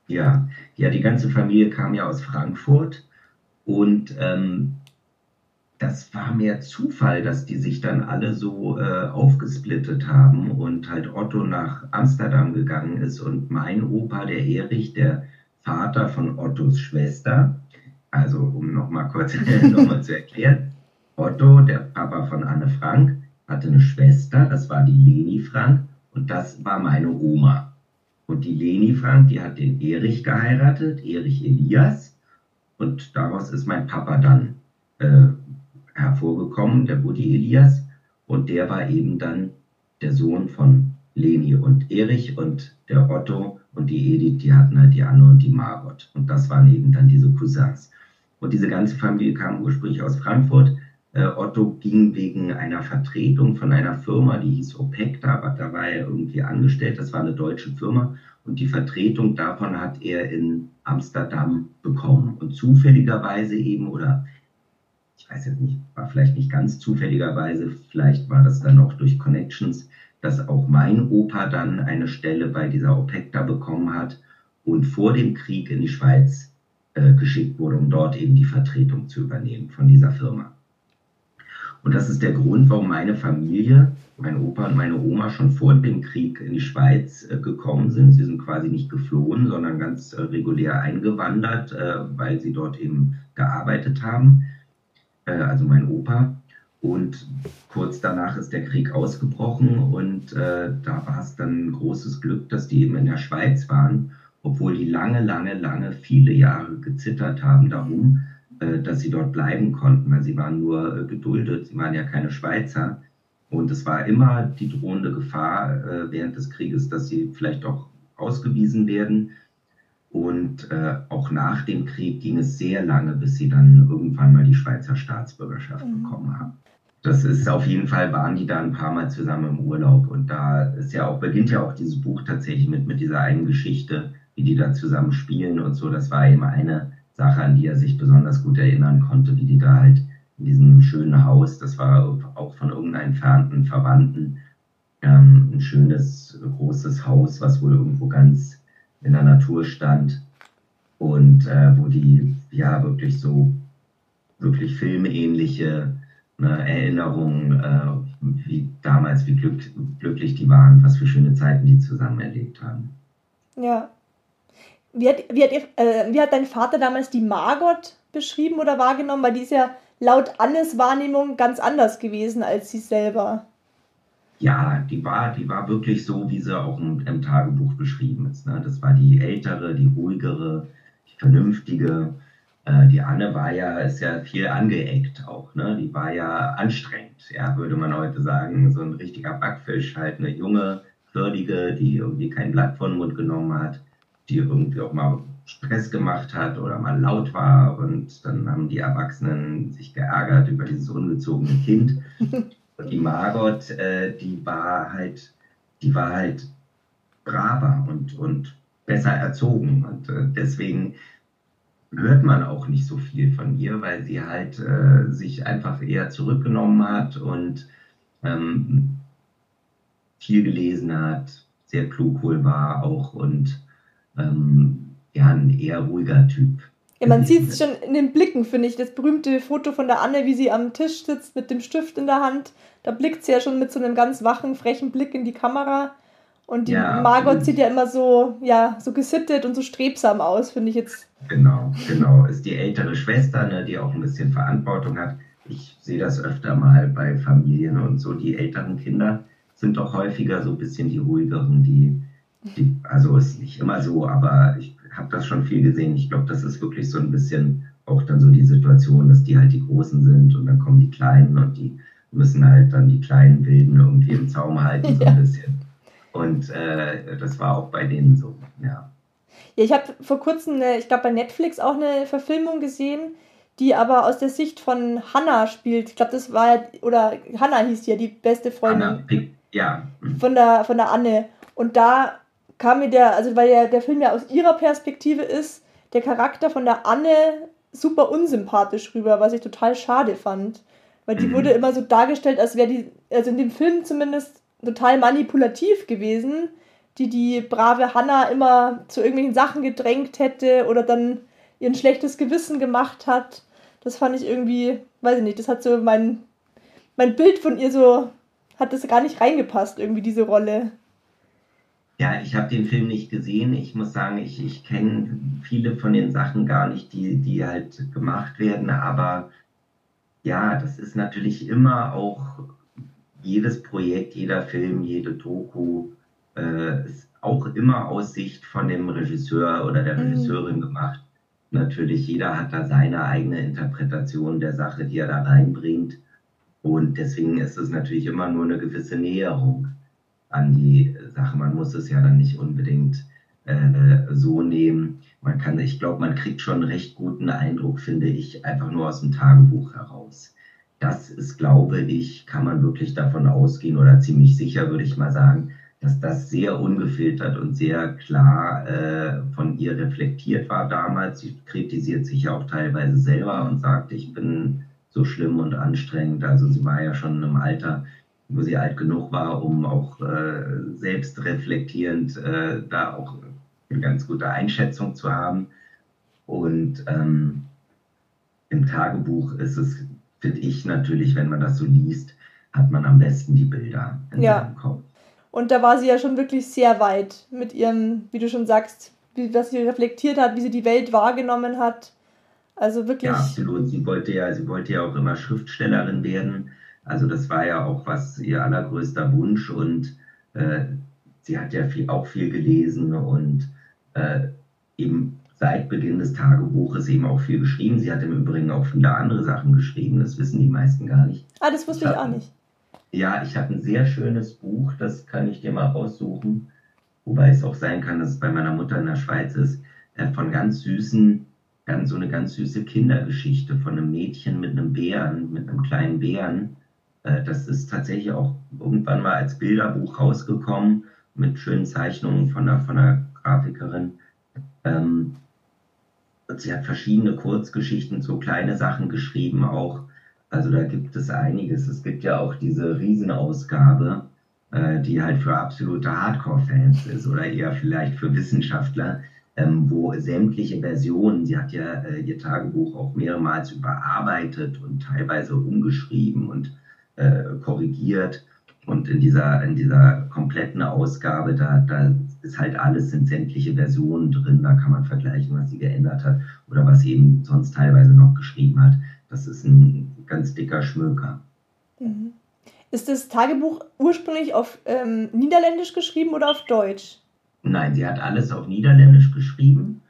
B: Ja, ja, die ganze Familie kam ja aus Frankfurt und ähm, das war mehr Zufall, dass die sich dann alle so äh, aufgesplittet haben und halt Otto nach Amsterdam gegangen ist und mein Opa, der Erich, der Vater von Ottos Schwester, also um nochmal kurz <laughs> noch mal zu erklären, Otto, der Papa von Anne Frank, hatte eine Schwester, das war die Leni Frank und das war meine Oma. Und die Leni Frank, die hat den Erich geheiratet, Erich Elias, und daraus ist mein Papa dann äh, hervorgekommen, der Buddy Elias. Und der war eben dann der Sohn von Leni und Erich und der Otto und die Edith, die hatten halt die Anne und die Margot. Und das waren eben dann diese Cousins. Und diese ganze Familie kam ursprünglich aus Frankfurt, Äh, Otto ging wegen einer Vertretung von einer Firma, die hieß OPEC, da war, er irgendwie angestellt, das war eine deutsche Firma und die Vertretung davon hat er in Amsterdam bekommen. Und zufälligerweise eben, oder ich weiß jetzt nicht, war vielleicht nicht ganz zufälligerweise, vielleicht war das dann auch durch Connections, dass auch mein Opa dann eine Stelle bei dieser OPEC da bekommen hat und vor dem Krieg in die Schweiz äh, geschickt wurde, um dort eben die Vertretung zu übernehmen von dieser Firma. Und das ist der Grund, warum meine Familie, mein Opa und meine Oma schon vor dem Krieg in die Schweiz äh, gekommen sind. Sie sind quasi nicht geflohen, sondern ganz äh, regulär eingewandert, äh, weil sie dort eben gearbeitet haben. Äh, also mein Opa. Und kurz danach ist der Krieg ausgebrochen und äh, da war es dann ein großes Glück, dass die eben in der Schweiz waren, obwohl die lange, lange, lange, viele Jahre gezittert haben darum, äh, dass sie dort bleiben konnten, weil sie waren nur äh, geduldet, sie waren ja keine Schweizer. Und es war immer die drohende Gefahr äh, während des Krieges, dass sie vielleicht auch ausgewiesen werden. Und äh, auch nach dem Krieg ging es sehr lange, bis sie dann irgendwann mal die Schweizer Staatsbürgerschaft mhm. bekommen haben. Das ist auf jeden Fall, waren die da ein paar Mal zusammen im Urlaub. Und da ist ja auch, beginnt ja auch dieses Buch tatsächlich mit, mit dieser einen Geschichte, wie die da zusammen spielen und so. Das war eben eine Sache, an die er sich besonders gut erinnern konnte, wie die da halt in diesem schönen Haus, das war auch von irgendeinem entfernten Verwandten, ähm, ein schönes, großes Haus, was wohl irgendwo ganz in der Natur stand und äh, wo die ja wirklich so wirklich filmähnliche ne, Erinnerungen, äh, wie damals, wie glück, glücklich die waren, was für schöne Zeiten die zusammen erlebt haben.
A: Ja, wie hat, wie, hat, äh, wie hat dein Vater damals die Margot beschrieben oder wahrgenommen? Weil die ist ja laut Annes Wahrnehmung ganz anders gewesen als sie selber.
B: Ja, die war, die war wirklich so, wie sie auch im, im Tagebuch beschrieben ist. Ne? Das war die ältere, die ruhigere, die vernünftige. Äh, die Anne war ja, ist ja viel angeeckt auch. Ne? Die war ja anstrengend, ja, würde man heute sagen. So ein richtiger Backfisch, halt eine junge, würdige, die irgendwie kein Blatt vor den Mund genommen hat die irgendwie auch mal Stress gemacht hat oder mal laut war und dann haben die Erwachsenen sich geärgert über dieses ungezogene Kind. <laughs> Und die Margot, äh, die war halt, die war halt braver und, und besser erzogen und äh, deswegen hört man auch nicht so viel von ihr, weil sie halt äh, sich einfach eher zurückgenommen hat und ähm, viel gelesen hat, sehr klug wohl war auch und ähm, ja, ein eher ruhiger Typ.
A: Ja, man sieht es schon in den Blicken, finde ich. Das berühmte Foto von der Anne, wie sie am Tisch sitzt mit dem Stift in der Hand. Da blickt sie ja schon mit so einem ganz wachen, frechen Blick in die Kamera. Und die ja, Margot sieht ja immer so, ja, so gesittet und so strebsam aus, finde ich jetzt.
B: Genau, genau. Ist die ältere Schwester, ne, die auch ein bisschen Verantwortung hat. Ich sehe das öfter mal bei Familien und so. Die älteren Kinder sind doch häufiger so ein bisschen die ruhigeren, die die, also ist nicht immer so, aber ich habe das schon viel gesehen. Ich glaube, das ist wirklich so ein bisschen auch dann so die Situation, dass die halt die Großen sind und dann kommen die Kleinen und die müssen halt dann die kleinen Wilden irgendwie im Zaum halten, so ein <laughs> bisschen. Und äh, das war auch bei denen so, ja.
A: Ja, ich habe vor kurzem, eine, ich glaube bei Netflix auch eine Verfilmung gesehen, die aber aus der Sicht von Hannah spielt. Ich glaube, das war, oder Hannah hieß ja die beste Freundin. Hannah,
B: ja.
A: Von der, von der Anne. Und da kam mir der, also weil der, der Film ja aus ihrer Perspektive ist, der Charakter von der Anne super unsympathisch rüber, was ich total schade fand. Weil die mhm. wurde immer so dargestellt, als wäre die, also in dem Film zumindest, total manipulativ gewesen, die die brave Hannah immer zu irgendwelchen Sachen gedrängt hätte oder dann ihr ein schlechtes Gewissen gemacht hat. Das fand ich irgendwie, weiß ich nicht, das hat so mein, mein Bild von ihr so, hat das gar nicht reingepasst, irgendwie diese Rolle.
B: Ja, ich habe den Film nicht gesehen. Ich muss sagen, ich, ich kenne viele von den Sachen gar nicht, die, die halt gemacht werden. Aber ja, das ist natürlich immer auch jedes Projekt, jeder Film, jede Doku äh, ist auch immer aus Sicht von dem Regisseur oder der mhm. Regisseurin mhm. gemacht. Natürlich, jeder hat da seine eigene Interpretation der Sache, die er da reinbringt. Und deswegen ist es natürlich immer nur eine gewisse Näherung an die Sache. Man muss es ja dann nicht unbedingt äh, so nehmen. Man kann, ich glaube, man kriegt schon einen recht guten Eindruck, finde ich, einfach nur aus dem Tagebuch heraus. Das ist, glaube ich, kann man wirklich davon ausgehen oder ziemlich sicher, würde ich mal sagen, dass das sehr ungefiltert und sehr klar äh, von ihr reflektiert war damals. Sie kritisiert sich ja auch teilweise selber und sagt, ich bin so schlimm und anstrengend. Also sie war ja schon im Alter, wo sie alt genug war, um auch äh, selbst reflektierend äh, da auch eine ganz gute Einschätzung zu haben. Und ähm, im Tagebuch ist es, finde ich natürlich, wenn man das so liest, hat man am besten die Bilder in
A: Ja.
B: seinem Kopf.
A: Und da war sie ja schon wirklich sehr weit mit ihrem, wie du schon sagst, wie, was sie reflektiert hat, wie sie die Welt wahrgenommen hat. Also wirklich.
B: Ja, absolut. Sie wollte ja, sie wollte ja auch immer Schriftstellerin werden. Also das war ja auch was ihr allergrößter Wunsch und äh, sie hat ja viel, auch viel gelesen und äh, eben seit Beginn des Tagebuches eben auch viel geschrieben. Sie hat im Übrigen auch viele andere Sachen geschrieben. Das wissen die meisten gar nicht.
A: ah, das wusste ich auch nicht.
B: Ja, ich habe ein sehr schönes Buch, das kann ich dir mal raussuchen. Wobei es auch sein kann, dass es bei meiner Mutter in der Schweiz ist, äh, von ganz süßen, ganz, so eine ganz süße Kindergeschichte von einem Mädchen mit einem Bären, mit einem kleinen Bären. Äh, das ist tatsächlich auch irgendwann mal als Bilderbuch rausgekommen, mit schönen Zeichnungen von der, von der Grafikerin. Ähm, sie hat verschiedene Kurzgeschichten, so kleine Sachen geschrieben auch. Also da gibt es einiges. Es gibt ja auch diese Riesenausgabe, äh, die halt für absolute Hardcore-Fans ist oder eher vielleicht für Wissenschaftler, ähm, wo sämtliche Versionen, sie hat ja äh, ihr Tagebuch auch mehrmals überarbeitet und teilweise umgeschrieben und äh, korrigiert. Und in dieser, in dieser kompletten Ausgabe, da, da ist halt alles, sind sämtliche Versionen drin, da kann man vergleichen, was sie geändert hat oder was sie eben sonst teilweise noch geschrieben hat. Das ist ein ganz dicker Schmöker.
A: Mhm. Ist das Tagebuch ursprünglich auf ähm, Niederländisch geschrieben oder auf Deutsch?
B: Nein, sie hat alles auf Niederländisch geschrieben.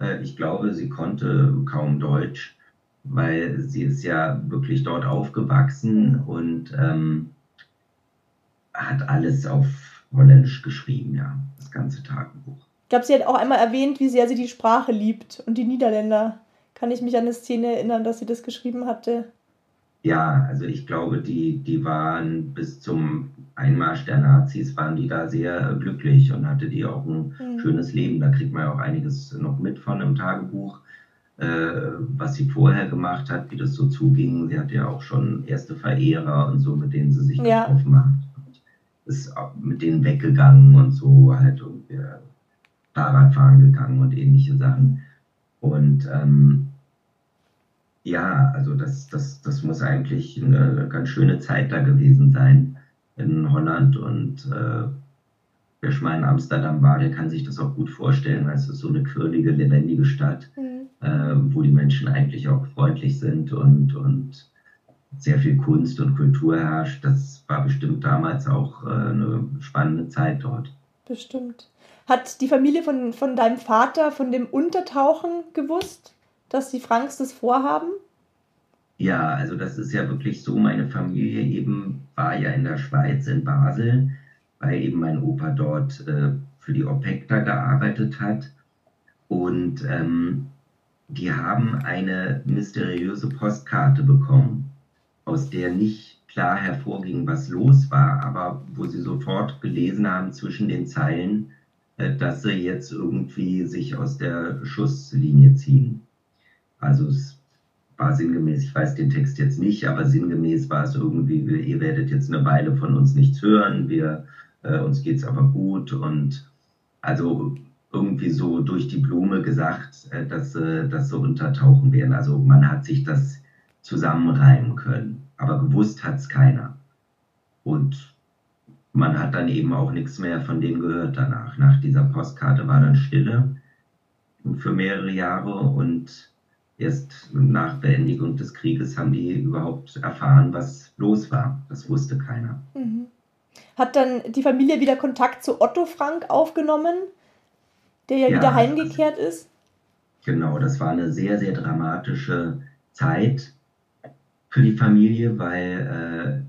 B: Äh, Ich glaube, sie konnte kaum Deutsch, weil sie ist ja wirklich dort aufgewachsen und ähm, hat alles auf Holländisch geschrieben, ja, das ganze Tagebuch.
A: Ich glaube, sie hat auch einmal erwähnt, wie sehr sie die Sprache liebt und die Niederländer. Kann ich mich an eine Szene erinnern, dass sie das geschrieben hatte?
B: Ja, also ich glaube, die, die waren bis zum Einmarsch der Nazis, waren die da sehr glücklich und hatte die auch ein
A: Mhm.
B: schönes Leben. Da kriegt man ja auch einiges noch mit von im Tagebuch, äh, was sie vorher gemacht hat, wie das so zuging. Sie hatte ja auch schon erste Verehrer und so, mit denen sie sich
A: Ja.
B: getroffen hat. Und ist mit denen weggegangen und so halt irgendwie Fahrradfahren gegangen und ähnliche Sachen. Und ähm, ja, also das, das, das muss eigentlich eine ganz schöne Zeit da gewesen sein in Holland und äh, wer schon mal in Amsterdam war, der kann sich das auch gut vorstellen, weil es ist so eine quirlige, lebendige Stadt,
A: Mhm.
B: äh, wo die Menschen eigentlich auch freundlich sind und, und sehr viel Kunst und Kultur herrscht. Das war bestimmt damals auch äh, eine spannende Zeit dort.
A: Bestimmt. Hat die Familie von, von deinem Vater von dem Untertauchen gewusst, dass die Franks das vorhaben?
B: Ja, also das ist ja wirklich so. Meine Familie eben war ja in der Schweiz, in Basel, weil eben mein Opa dort äh, für die OPEC da gearbeitet hat. Und ähm, die haben eine mysteriöse Postkarte bekommen, aus der nicht klar hervorging, was los war, aber wo sie sofort gelesen haben zwischen den Zeilen, äh, dass sie jetzt irgendwie sich aus der Schusslinie ziehen. Also es war sinngemäß, ich weiß den Text jetzt nicht, aber sinngemäß war es irgendwie, ihr werdet jetzt eine Weile von uns nichts hören, wir, äh, uns geht's aber gut und also irgendwie so durch die Blume gesagt, äh, dass, äh, dass sie untertauchen werden. Also man hat sich das zusammenreimen können, aber gewusst hat's keiner. Und man hat dann eben auch nichts mehr von denen gehört danach. Nach dieser Postkarte war dann Stille für mehrere Jahre und erst nach Beendigung des Krieges haben die überhaupt erfahren, was los war. Das wusste keiner.
A: Mhm. Hat dann die Familie wieder Kontakt zu Otto Frank aufgenommen, der ja,
B: Ja,
A: wieder heimgekehrt ist?
B: Genau, das war eine sehr, sehr dramatische Zeit für die Familie, weil äh,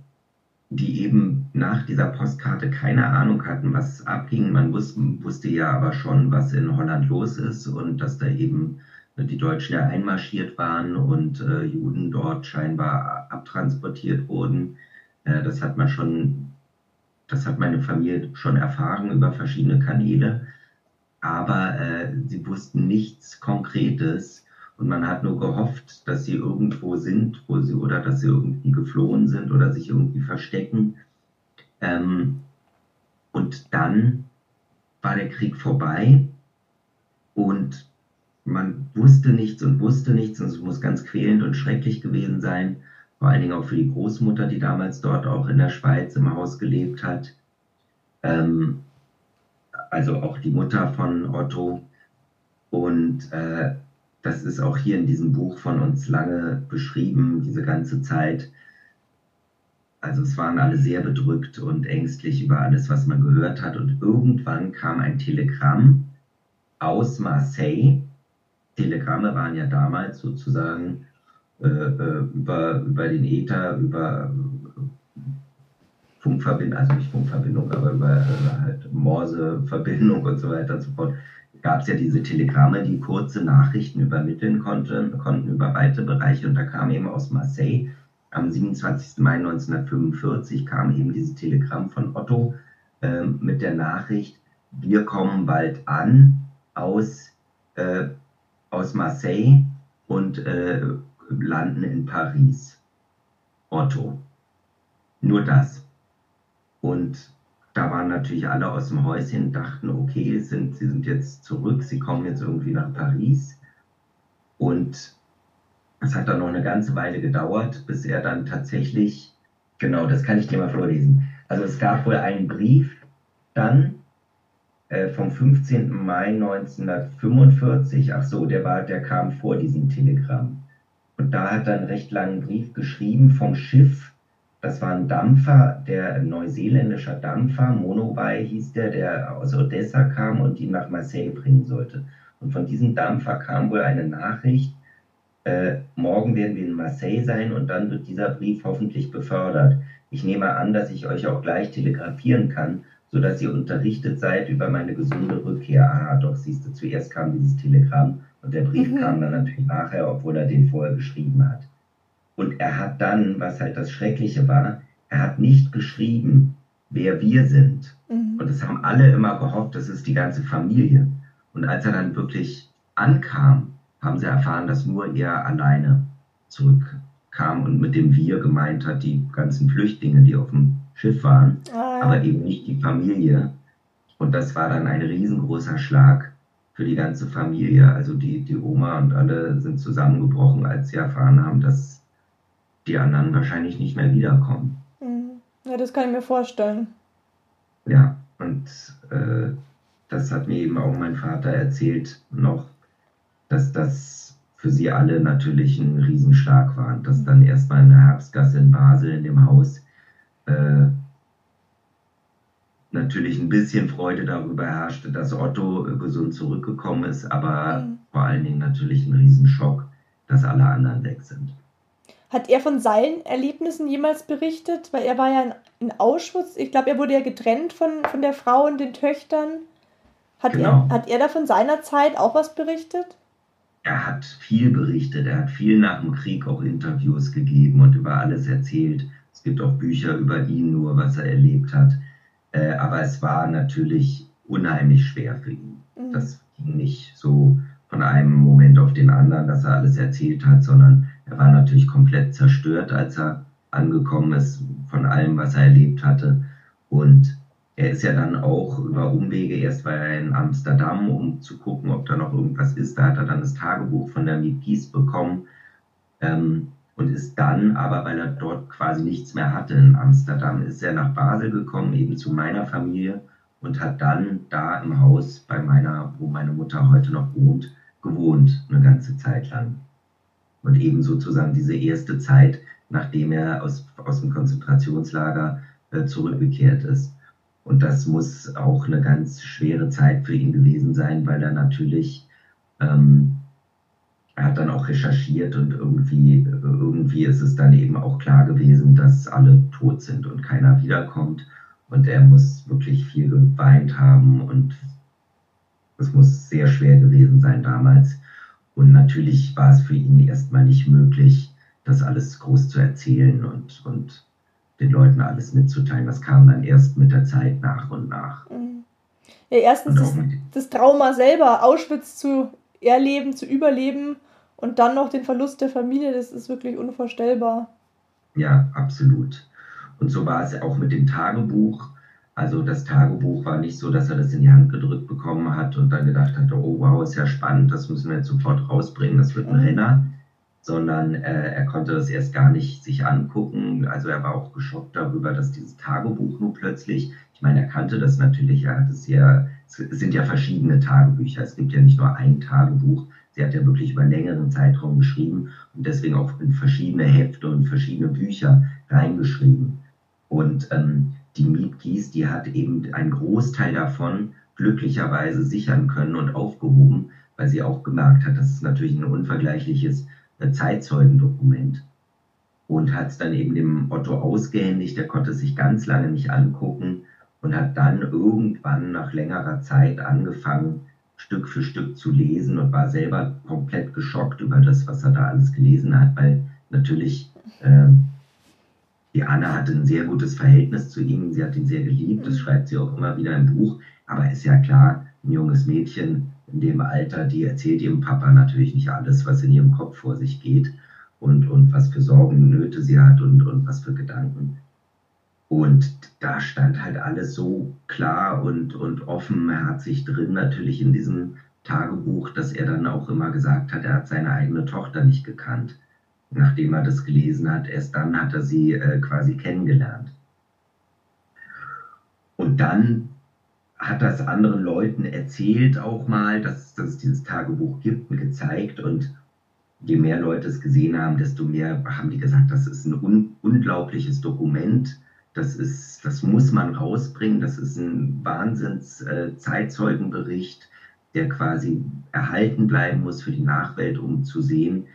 B: die eben nach dieser Postkarte keine Ahnung hatten, was abging. Man wusste, wusste ja aber schon, was in Holland los ist und dass da eben die Deutschen ja einmarschiert waren und äh, Juden dort scheinbar abtransportiert wurden. Äh, das hat man schon, das hat meine Familie schon erfahren über verschiedene Kanäle, aber äh, sie wussten nichts Konkretes und man hat nur gehofft, dass sie irgendwo sind, wo sie oder dass sie irgendwie geflohen sind oder sich irgendwie verstecken. Ähm, und dann war der Krieg vorbei und man wusste nichts und wusste nichts und es muss ganz quälend und schrecklich gewesen sein, vor allen Dingen auch für die Großmutter, die damals dort auch in der Schweiz im Haus gelebt hat. Ähm, also auch die Mutter von Otto. Und äh, das ist auch hier in diesem Buch von uns lange beschrieben, diese ganze Zeit. Also es waren alle sehr bedrückt und ängstlich über alles, was man gehört hat. Und irgendwann kam ein Telegramm aus Marseille. Telegramme waren ja damals sozusagen äh, äh über, über den Äther, über Funkverbindung, also nicht Funkverbindung, aber über äh, halt Morse-Verbindung und so weiter und so fort, gab es ja diese Telegramme, die kurze Nachrichten übermitteln konnten, konnten über weite Bereiche. Und da kam eben aus Marseille am 27. Mai 1945 kam eben dieses Telegramm von Otto äh, mit der Nachricht, wir kommen bald an aus, äh, aus Marseille und äh, landen in Paris. Otto. Nur das. Und da waren natürlich alle aus dem Häuschen, dachten, okay, sind, sie sind jetzt zurück, sie kommen jetzt irgendwie nach Paris. Und es hat dann noch eine ganze Weile gedauert, bis er dann tatsächlich, genau, das kann ich dir mal vorlesen. Also es gab wohl einen Brief dann äh, vom 15. Mai 1945, ach so, der war, der kam vor diesem Telegramm. Und da hat er einen recht langen Brief geschrieben vom Schiff das war ein Dampfer, der ein neuseeländischer Dampfer, Monobay hieß der, der aus Odessa kam und ihn nach Marseille bringen sollte. Und von diesem Dampfer kam wohl eine Nachricht, äh, morgen werden wir in Marseille sein und dann wird dieser Brief hoffentlich befördert. Ich nehme an, dass ich euch auch gleich telegrafieren kann, sodass ihr unterrichtet seid über meine gesunde Rückkehr. Ah, doch, siehst du, zuerst kam dieses Telegramm und der Brief mhm. kam dann natürlich nachher, obwohl er den vorher geschrieben hat. Und er hat dann, was halt das Schreckliche war, er hat nicht geschrieben, wer wir sind. Mhm. Und das haben alle immer gehofft, das ist die ganze Familie. Und als er dann wirklich ankam, haben sie erfahren, dass nur er alleine zurückkam und mit dem Wir gemeint hat, die ganzen Flüchtlinge, die auf dem Schiff waren, ja. aber eben nicht die Familie. Und das war dann ein riesengroßer Schlag für die ganze Familie. Also die, die Oma und alle sind zusammengebrochen, als sie erfahren haben, dass die anderen wahrscheinlich nicht mehr wiederkommen.
A: Mhm. Ja, das kann ich mir vorstellen.
B: Ja, und äh, das hat mir eben auch mein Vater erzählt noch, dass das für sie alle natürlich ein Riesenschlag war. Und dass mhm. dann erstmal in der Herbstgasse in Basel in dem Haus äh, natürlich ein bisschen Freude darüber herrschte, dass Otto gesund zurückgekommen ist, aber mhm. vor allen Dingen natürlich ein Riesenschock, dass alle anderen weg sind.
A: Hat er von seinen Erlebnissen jemals berichtet? Weil er war ja in, in Auschwitz. Ich glaube, er wurde ja getrennt von, von der Frau und den Töchtern. Hat, genau. er, hat er da von seiner Zeit auch was berichtet?
B: Er hat viel berichtet. Er hat viel nach dem Krieg auch Interviews gegeben und über alles erzählt. Es gibt auch Bücher über ihn, nur was er erlebt hat. Äh, aber es war natürlich unheimlich schwer für ihn. Mhm. Das ging nicht so von einem Moment auf den anderen, dass er alles erzählt hat, sondern er war natürlich komplett zerstört, als er angekommen ist von allem, was er erlebt hatte. Und er ist ja dann auch über Umwege, erst war er in Amsterdam, um zu gucken, ob da noch irgendwas ist. Da hat er dann das Tagebuch von der Miep bekommen ähm, und ist dann, aber weil er dort quasi nichts mehr hatte in Amsterdam, ist er nach Basel gekommen, eben zu meiner Familie und hat dann da im Haus bei meiner, wo meine Mutter heute noch wohnt, gewohnt, eine ganze Zeit lang und eben sozusagen diese erste Zeit, nachdem er aus, aus dem Konzentrationslager äh, zurückgekehrt ist. Und das muss auch eine ganz schwere Zeit für ihn gewesen sein, weil er natürlich, ähm, er hat dann auch recherchiert und irgendwie, irgendwie ist es dann eben auch klar gewesen, dass alle tot sind und keiner wiederkommt. Und er muss wirklich viel geweint haben und es muss sehr schwer gewesen sein damals. Und natürlich war es für ihn erstmal nicht möglich, das alles groß zu erzählen und, und den Leuten alles mitzuteilen. Das kam dann erst mit der Zeit nach und nach.
A: Mhm. Ja, erstens das, das Trauma selber, Auschwitz zu erleben, zu überleben und dann noch den Verlust der Familie, das ist wirklich unvorstellbar.
B: Ja, absolut. Und so war es auch mit dem Tagebuch. Also das Tagebuch war nicht so, dass er das in die Hand gedrückt bekommen hat und dann gedacht hat, oh wow, ist ja spannend, das müssen wir jetzt sofort rausbringen, das wird ein mhm. Renner, sondern äh, er konnte das erst gar nicht sich angucken. Also er war auch geschockt darüber, dass dieses Tagebuch nur plötzlich, ich meine, er kannte das natürlich, er hat es ja, es sind ja verschiedene Tagebücher, es gibt ja nicht nur ein Tagebuch, sie hat ja wirklich über einen längeren Zeitraum geschrieben und deswegen auch in verschiedene Hefte und verschiedene Bücher reingeschrieben. Und ähm, die Mietgies, die hat eben einen Großteil davon glücklicherweise sichern können und aufgehoben, weil sie auch gemerkt hat, das ist natürlich ein unvergleichliches äh, Zeitzeugendokument. Und hat es dann eben dem Otto ausgehändigt, der konnte es sich ganz lange nicht angucken und hat dann irgendwann nach längerer Zeit angefangen, Stück für Stück zu lesen und war selber komplett geschockt über das, was er da alles gelesen hat, weil natürlich äh, die Anna hatte ein sehr gutes Verhältnis zu ihm, sie hat ihn sehr geliebt, das schreibt sie auch immer wieder im Buch. Aber ist ja klar, ein junges Mädchen in dem Alter, die erzählt ihrem Papa natürlich nicht alles, was in ihrem Kopf vor sich geht und, und was für Sorgen und Nöte sie hat und, und was für Gedanken. Und da stand halt alles so klar und, und offenherzig drin, natürlich in diesem Tagebuch, dass er dann auch immer gesagt hat, er hat seine eigene Tochter nicht gekannt nachdem er das gelesen hat. Erst dann hat er sie äh, quasi kennengelernt. Und dann hat das anderen Leuten erzählt auch mal, dass, dass es dieses Tagebuch gibt und gezeigt. Und je mehr Leute es gesehen haben, desto mehr haben die gesagt, das ist ein un unglaubliches Dokument. Das, ist, das muss man rausbringen. Das ist ein Wahnsinns-Zeitzeugenbericht, äh, der quasi erhalten bleiben muss für die Nachwelt, um zu sehen,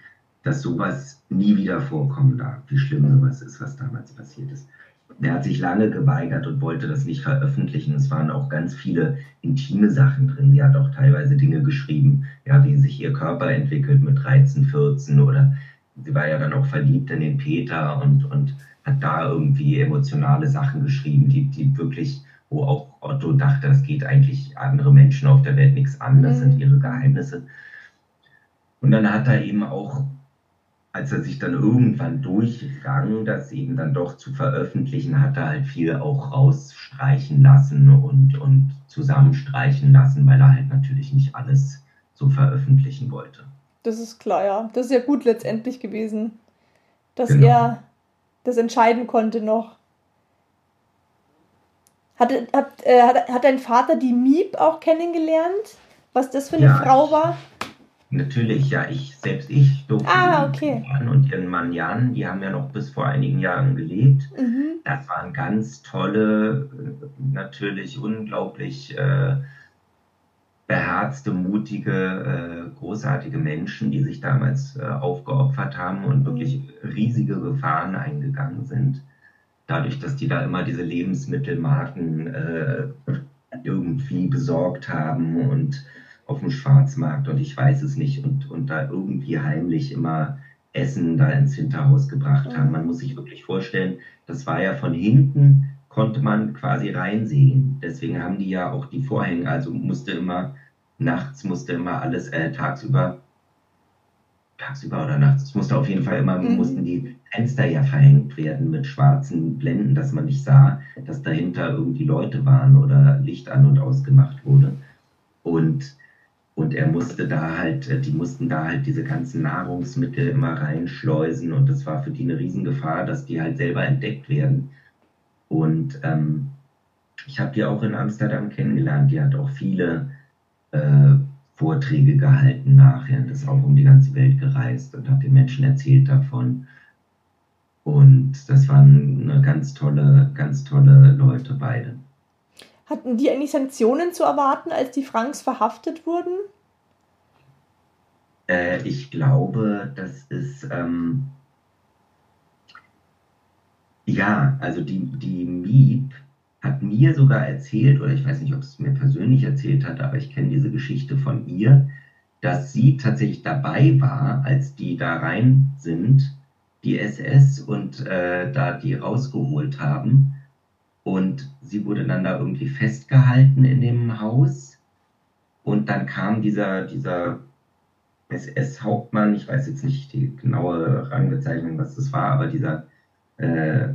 B: dass sowas nie wieder vorkommen darf, wie schlimm sowas ist, was damals passiert ist. Der hat sich lange geweigert und wollte das nicht veröffentlichen. Es waren auch ganz viele intime Sachen drin. Sie hat auch teilweise Dinge geschrieben, ja, wie sich ihr Körper entwickelt mit 13, 14 oder sie war ja dann auch verliebt in den Peter und, und hat da irgendwie emotionale Sachen geschrieben, die, die wirklich, wo auch Otto dachte, das geht eigentlich andere Menschen auf der Welt nichts an, das sind mhm. ihre Geheimnisse. Und dann hat er eben auch als er sich dann irgendwann durchrang, das eben dann doch zu veröffentlichen, hat er halt viel auch rausstreichen lassen und, und zusammenstreichen lassen, weil er halt natürlich nicht alles so veröffentlichen wollte.
A: Das ist klar, ja. Das ist ja gut letztendlich gewesen, dass genau. er das entscheiden konnte noch. Hat, hat, äh, hat, hat dein Vater die Miep auch kennengelernt? Was das für eine ja, Frau war?
B: Natürlich, ja, ich, selbst ich durfte
A: ah, okay.
B: Jan und ihren Mann Jan, die haben ja noch bis vor einigen Jahren gelebt. Mhm. Das waren ganz tolle, natürlich unglaublich äh, beherzte, mutige, äh, großartige Menschen, die sich damals äh, aufgeopfert haben und mhm. wirklich riesige Gefahren eingegangen sind. Dadurch, dass die da immer diese Lebensmittelmarken äh, irgendwie besorgt haben und auf dem Schwarzmarkt und ich weiß es nicht und, und da irgendwie heimlich immer Essen da ins Hinterhaus gebracht haben. Man muss sich wirklich vorstellen, das war ja von hinten, konnte man quasi reinsehen. Deswegen haben die ja auch die Vorhänge, also musste immer, nachts musste immer alles, äh, tagsüber, tagsüber oder nachts, es musste auf jeden Fall immer, mhm. mussten die Fenster ja verhängt werden mit schwarzen Blenden, dass man nicht sah, dass dahinter irgendwie Leute waren oder Licht an und ausgemacht wurde. Und und er musste da halt, äh, die mussten da halt diese ganzen Nahrungsmittel immer reinschleusen und das war für die eine Riesengefahr, dass die halt selber entdeckt werden. Und ähm, ich habe die auch in Amsterdam kennengelernt. Die hat auch viele äh, Vorträge gehalten nachher und ist auch um die ganze Welt gereist und hat den Menschen erzählt davon. Und das waren eine ganz tolle, ganz tolle Leute beide.
A: Hatten die eigentlich Sanktionen zu erwarten, als die Franks verhaftet wurden?
B: Äh, ich glaube, das ist. Ähm, ja, also die, die Miep hat mir sogar erzählt, oder ich weiß nicht, ob es mir persönlich erzählt hat, aber ich kenne diese Geschichte von ihr, dass sie tatsächlich dabei war, als die da rein sind, die SS, und äh, da die rausgeholt haben. Und sie wurde dann da irgendwie festgehalten in dem Haus. Und dann kam dieser, dieser SS-Hauptmann, ich weiß jetzt nicht die genaue Rangbezeichnung, was das war, aber dieser äh,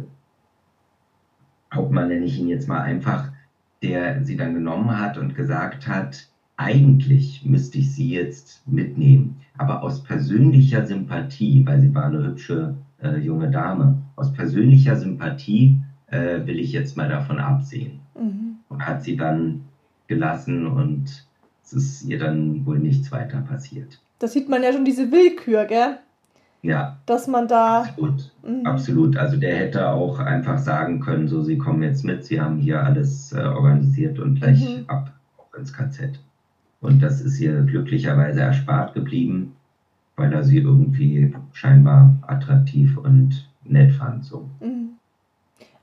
B: Hauptmann nenne ich ihn jetzt mal einfach, der sie dann genommen hat und gesagt hat, eigentlich müsste ich sie jetzt mitnehmen, aber aus persönlicher Sympathie, weil sie war eine hübsche äh, junge Dame, aus persönlicher Sympathie äh, will ich jetzt mal davon absehen. Mhm. Und hat sie dann gelassen und es ist ihr dann wohl nichts weiter passiert.
A: Da sieht man ja schon diese Willkür, gell?
B: Ja.
A: Dass man da.
B: Absolut. Mhm. Absolut. Also der hätte auch einfach sagen können, so, Sie kommen jetzt mit, Sie haben hier alles äh, organisiert und gleich mhm. ab ins KZ. Und das ist ihr glücklicherweise erspart geblieben, weil er sie irgendwie scheinbar attraktiv und nett fand. So. Mhm.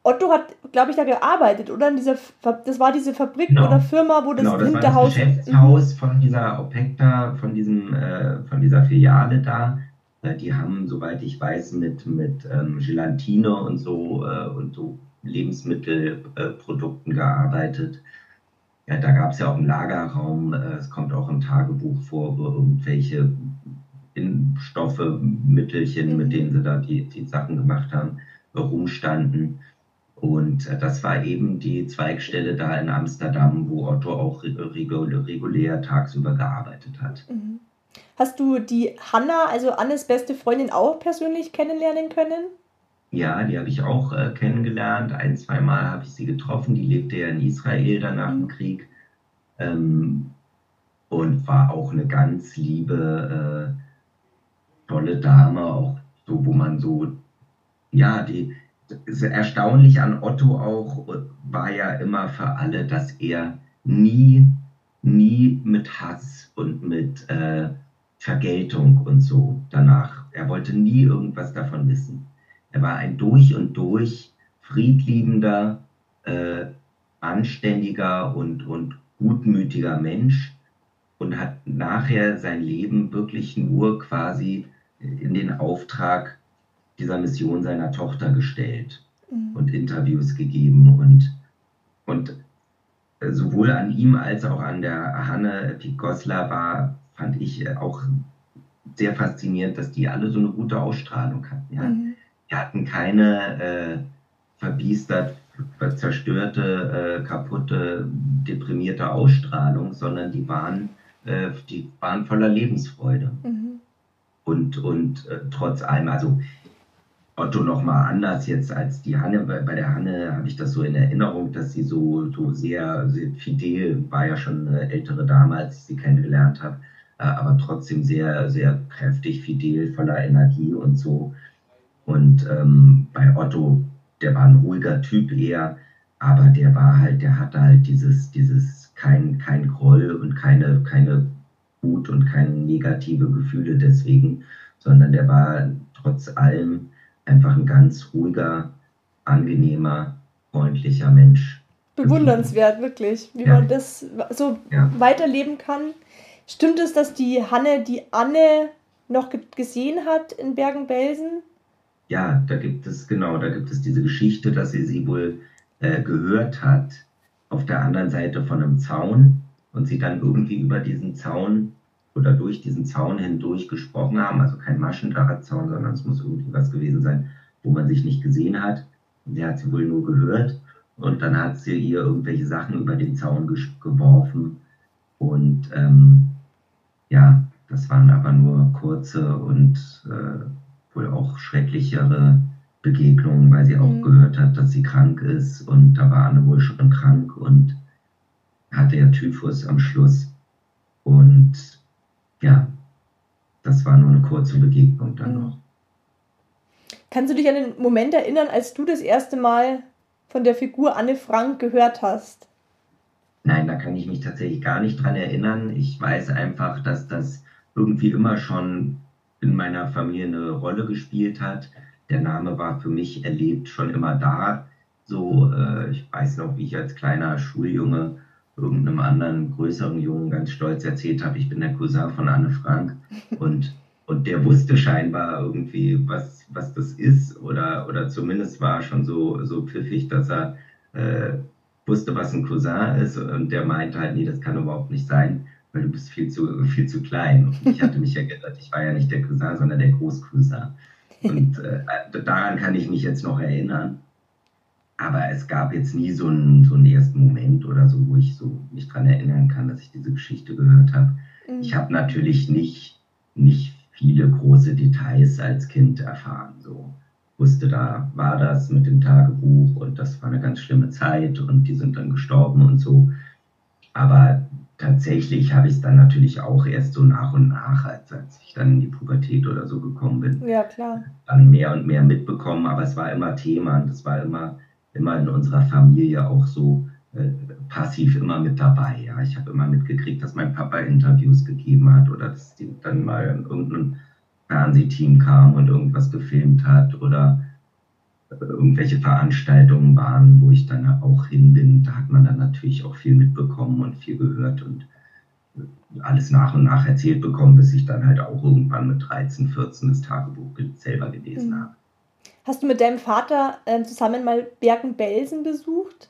A: Otto hat, glaube ich, da gearbeitet, oder? In dieser, das war diese Fabrik genau. oder Firma, wo das genau, das Hinterhaus.
B: War das Geschäftshaus mhm. von dieser Opekta, von diesem, äh, von dieser Filiale da. Äh, die haben, soweit ich weiß, mit, mit ähm, Gelatine und so äh, und so Lebensmittelprodukten gearbeitet. Ja, da gab es ja auch einen Lagerraum, äh, es kommt auch im Tagebuch vor, wo irgendwelche Stoffe, Mittelchen, mhm. mit denen sie da die, die Sachen gemacht haben, rumstanden. Und äh, das war eben die Zweigstelle da in Amsterdam, wo Otto auch regulär tagsüber gearbeitet hat. Mhm.
A: Hast du die Hanna, also Annes beste Freundin, auch persönlich kennenlernen können?
B: Ja, die habe ich auch äh, kennengelernt. Ein, zwei Mal habe ich sie getroffen. Die lebte ja in Israel dann nach mhm. dem Krieg ähm, und war auch eine ganz liebe, äh, tolle Dame, auch so, wo man so, ja, die, erstaunlich an Otto auch war ja immer für alle, dass er nie, nie mit Hass und mit äh, Vergeltung und so danach. Er wollte nie irgendwas davon wissen. Er war ein durch und durch friedliebender, äh, anständiger und, und gutmütiger Mensch und hat nachher sein Leben wirklich nur quasi in den Auftrag dieser Mission seiner Tochter gestellt mhm. und Interviews gegeben und, und äh, sowohl an ihm als auch an der Hanne Picosla war, fand ich äh, auch sehr faszinierend, dass die alle so eine gute Ausstrahlung hatten. Ja? Mhm. Die hatten keine äh, verbiestert, zerstörte, äh, kaputte, deprimierte Ausstrahlung, sondern die waren, äh, die waren voller Lebensfreude. Mhm. Und, und äh, trotz allem, also Otto noch mal anders jetzt als die Hanne. Bei, bei der Hanne habe ich das so in Erinnerung, dass sie so, so sehr, sehr fidel war ja schon eine ältere Dame, als ich sie kennengelernt habe, äh, aber trotzdem sehr, sehr kräftig, fidel, voller Energie und so. Und ähm, bei Otto, der war ein ruhiger Typ eher, aber der war halt, der hatte halt dieses, dieses kein, kein Groll und keine, keine Wut und keine negative Gefühle deswegen, sondern der war trotz allem einfach ein ganz ruhiger, angenehmer, freundlicher Mensch.
A: Bewundernswert, wirklich, wie ja. man das so ja. weiterleben kann. Stimmt es, dass die Hanne die Anne noch gesehen hat in Bergen-Belsen?
B: Ja, da gibt es, genau, da gibt es diese Geschichte, dass sie sie wohl äh, gehört hat auf der anderen Seite von einem Zaun und sie dann irgendwie über diesen Zaun oder durch diesen Zaun hindurch gesprochen haben, also kein Maschendrahtzaun, sondern es muss irgendwie was gewesen sein, wo man sich nicht gesehen hat. Der hat sie wohl nur gehört. Und dann hat sie ihr irgendwelche Sachen über den Zaun geworfen. Und ähm, ja, das waren aber nur kurze und äh, wohl auch schrecklichere Begegnungen, weil sie auch mhm. gehört hat, dass sie krank ist. Und da war Anne wohl schon krank und hatte ja Typhus am Schluss. Und ja, das war nur eine kurze Begegnung dann noch.
A: Kannst du dich an den Moment erinnern, als du das erste Mal von der Figur Anne Frank gehört hast?
B: Nein, da kann ich mich tatsächlich gar nicht dran erinnern. Ich weiß einfach, dass das irgendwie immer schon in meiner Familie eine Rolle gespielt hat. Der Name war für mich erlebt schon immer da. So, äh, ich weiß noch, wie ich als kleiner Schuljunge irgendeinem anderen größeren Jungen ganz stolz erzählt habe, ich bin der Cousin von Anne Frank <laughs> und, und der wusste scheinbar irgendwie, was, was das ist oder, oder zumindest war schon so, so pfiffig, dass er äh, wusste, was ein Cousin ist und der meinte halt, nee, das kann überhaupt nicht sein, weil du bist viel zu, viel zu klein. Und ich hatte mich ja gedacht, ich war ja nicht der Cousin, sondern der Großcousin. Und äh, daran kann ich mich jetzt noch erinnern. Aber es gab jetzt nie so einen, so einen ersten Moment oder so, wo ich so mich dran erinnern kann, dass ich diese Geschichte gehört habe. Mhm. Ich habe natürlich nicht, nicht viele große Details als Kind erfahren. So wusste, da war das mit dem Tagebuch und das war eine ganz schlimme Zeit und die sind dann gestorben und so. Aber tatsächlich habe ich es dann natürlich auch erst so nach und nach, als, als ich dann in die Pubertät oder so gekommen bin,
A: ja, klar.
B: dann mehr und mehr mitbekommen. Aber es war immer Thema und es war immer immer in unserer Familie auch so äh, passiv immer mit dabei. Ja. Ich habe immer mitgekriegt, dass mein Papa Interviews gegeben hat oder dass die dann mal in irgendein Fernsehteam kam und irgendwas gefilmt hat oder irgendwelche Veranstaltungen waren, wo ich dann auch hin bin. Da hat man dann natürlich auch viel mitbekommen und viel gehört und alles nach und nach erzählt bekommen, bis ich dann halt auch irgendwann mit 13, 14 das Tagebuch selber gelesen mhm. habe.
A: Hast du mit deinem Vater äh, zusammen mal Bergen-Belsen besucht?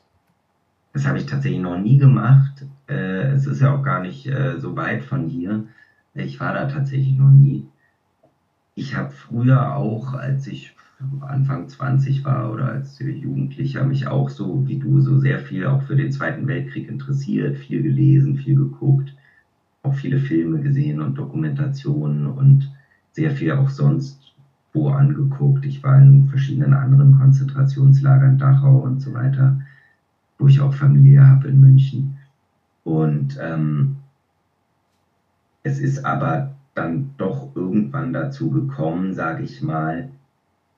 B: Das habe ich tatsächlich noch nie gemacht. Äh, es ist ja auch gar nicht äh, so weit von hier. Ich war da tatsächlich noch nie. Ich habe früher auch, als ich Anfang 20 war oder als Jugendlicher, mich auch so wie du so sehr viel auch für den Zweiten Weltkrieg interessiert, viel gelesen, viel geguckt, auch viele Filme gesehen und Dokumentationen und sehr viel auch sonst wo angeguckt. Ich war in verschiedenen anderen Konzentrationslagern, Dachau und so weiter, wo ich auch Familie habe in München. Und ähm, es ist aber dann doch irgendwann dazu gekommen, sage ich mal,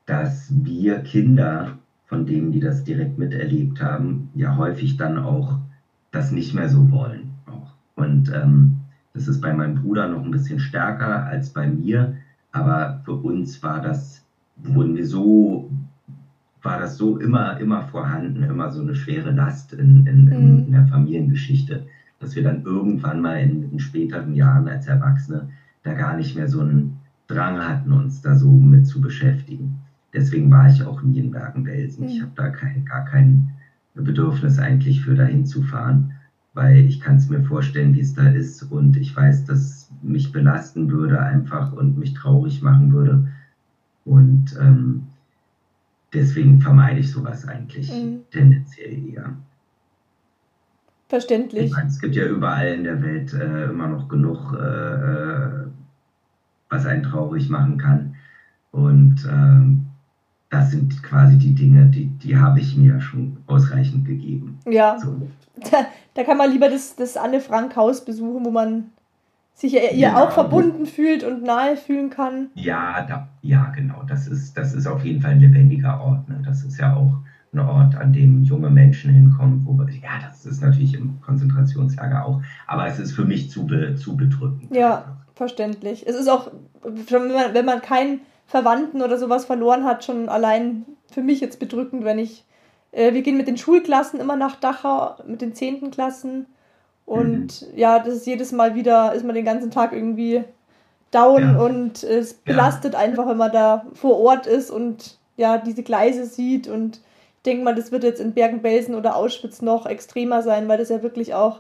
B: dass wir Kinder von denen, die das direkt miterlebt haben, ja häufig dann auch das nicht mehr so wollen. Und ähm, das ist bei meinem Bruder noch ein bisschen stärker als bei mir. Aber für uns war das, wurden wir so, war das so immer, immer vorhanden, immer so eine schwere Last in, in, mhm. in der Familiengeschichte, dass wir dann irgendwann mal in, in späteren Jahren als Erwachsene da gar nicht mehr so einen Drang hatten, uns da so mit zu beschäftigen. Deswegen war ich auch nie in Bergen-Belsen. Mhm. Ich habe da kein, gar kein Bedürfnis eigentlich für dahin zu fahren weil ich kann es mir vorstellen, wie es da ist und ich weiß, dass mich belasten würde einfach und mich traurig machen würde. Und ähm, deswegen vermeide ich sowas eigentlich mhm. tendenziell eher.
A: Verständlich.
B: Ich meine, es gibt ja überall in der Welt äh, immer noch genug, äh, äh was einen traurig machen kann. Und ähm, das sind quasi die Dinge, die, die habe ich mir schon ausreichend gegeben.
A: Ja. So. Da, da kann man lieber das, das Anne Frank Haus besuchen, wo man sich ihr genau. auch verbunden fühlt und nahe fühlen kann.
B: Ja, da, ja, genau. Das ist, das ist auf jeden Fall ein lebendiger Ort. Ne? Das ist ja auch ein Ort, an dem junge Menschen hinkommen. Wo, ja, das ist natürlich im Konzentrationslager auch. Aber es ist für mich zu, be, zu bedrückend.
A: Ja, verständlich. Es ist auch, wenn man, wenn man keinen Verwandten oder sowas verloren hat, schon allein für mich jetzt bedrückend, wenn ich äh, wir gehen mit den Schulklassen immer nach Dachau, mit den zehnten Klassen. Und mhm. ja, das ist jedes Mal wieder, ist man den ganzen Tag irgendwie down ja. und es belastet ja. einfach, wenn man da vor Ort ist und ja, diese Gleise sieht. Und ich denke mal, das wird jetzt in Bergen-Belsen oder Auschwitz noch extremer sein, weil das ja wirklich auch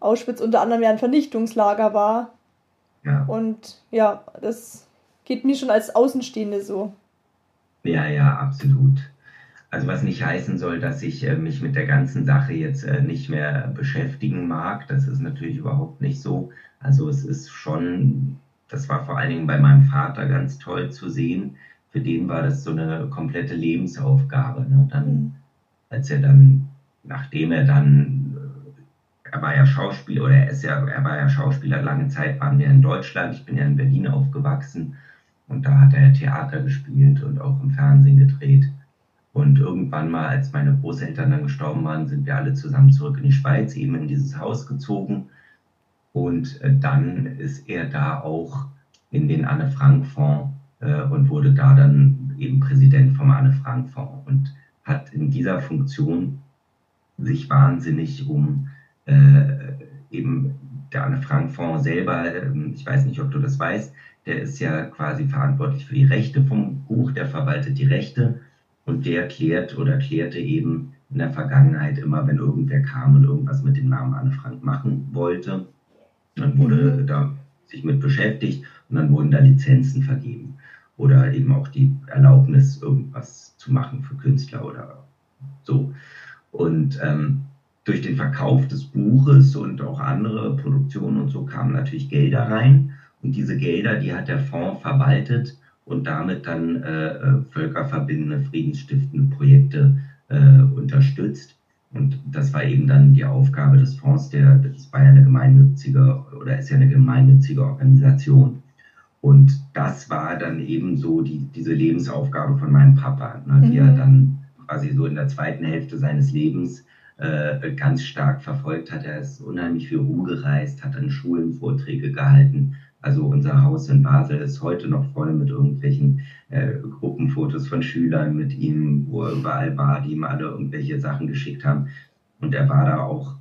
A: Auschwitz unter anderem ja ein Vernichtungslager war. Ja. Und ja, das geht mir schon als Außenstehende so.
B: Ja, ja, absolut. Also was nicht heißen soll, dass ich äh, mich mit der ganzen Sache jetzt äh, nicht mehr beschäftigen mag. Das ist natürlich überhaupt nicht so. Also es ist schon, das war vor allen Dingen bei meinem Vater ganz toll zu sehen. Für den war das so eine komplette Lebensaufgabe. Ne? Dann, mhm. als er dann, nachdem er dann, äh, er war ja Schauspieler oder er ist ja, er war ja Schauspieler lange Zeit, waren wir in Deutschland. Ich bin ja in Berlin aufgewachsen und da hat er Theater gespielt und auch im Fernsehen gedreht. Und irgendwann mal, als meine Großeltern dann gestorben waren, sind wir alle zusammen zurück in die Schweiz, eben in dieses Haus gezogen. Und äh, dann ist er da auch in den Anne-Frank-Fonds äh, und wurde da dann eben Präsident vom Anne-Frank-Fonds und hat in dieser Funktion sich wahnsinnig um äh, eben der Anne Frank Fonds selber, ähm, ich weiß nicht, ob du das weißt, der ist ja quasi verantwortlich für die Rechte vom Buch, der verwaltet die Rechte und der klärt oder klärte eben in der Vergangenheit immer, wenn irgendwer kam und irgendwas mit dem Namen Anne Frank machen wollte, dann wurde mhm. da sich mit beschäftigt und dann wurden da Lizenzen vergeben oder eben auch die Erlaubnis, irgendwas zu machen für Künstler oder so. Und ähm, durch den Verkauf des Buches und auch andere Produktionen und so kamen natürlich Gelder rein. Und diese Gelder, die hat der Fonds verwaltet und damit dann äh, äh völkerverbindende, friedensstiftende Projekte äh, unterstützt. Und das war eben dann die Aufgabe des Fonds, der, das war ja eine gemeinnützige oder ist ja eine gemeinnützige Organisation. Und das war dann eben so die, diese Lebensaufgabe von meinem Papa, ne, mhm. die er dann quasi so in der zweiten Hälfte seines Lebens äh, ganz stark verfolgt hat. Er ist unheimlich viel rumgereist, hat an Schulen Vorträge gehalten. Also unser Haus in Basel ist heute noch voll mit irgendwelchen äh, Gruppenfotos von Schülern mit ihm, wo er überall war, die ihm alle irgendwelche Sachen geschickt haben. Und er war da auch,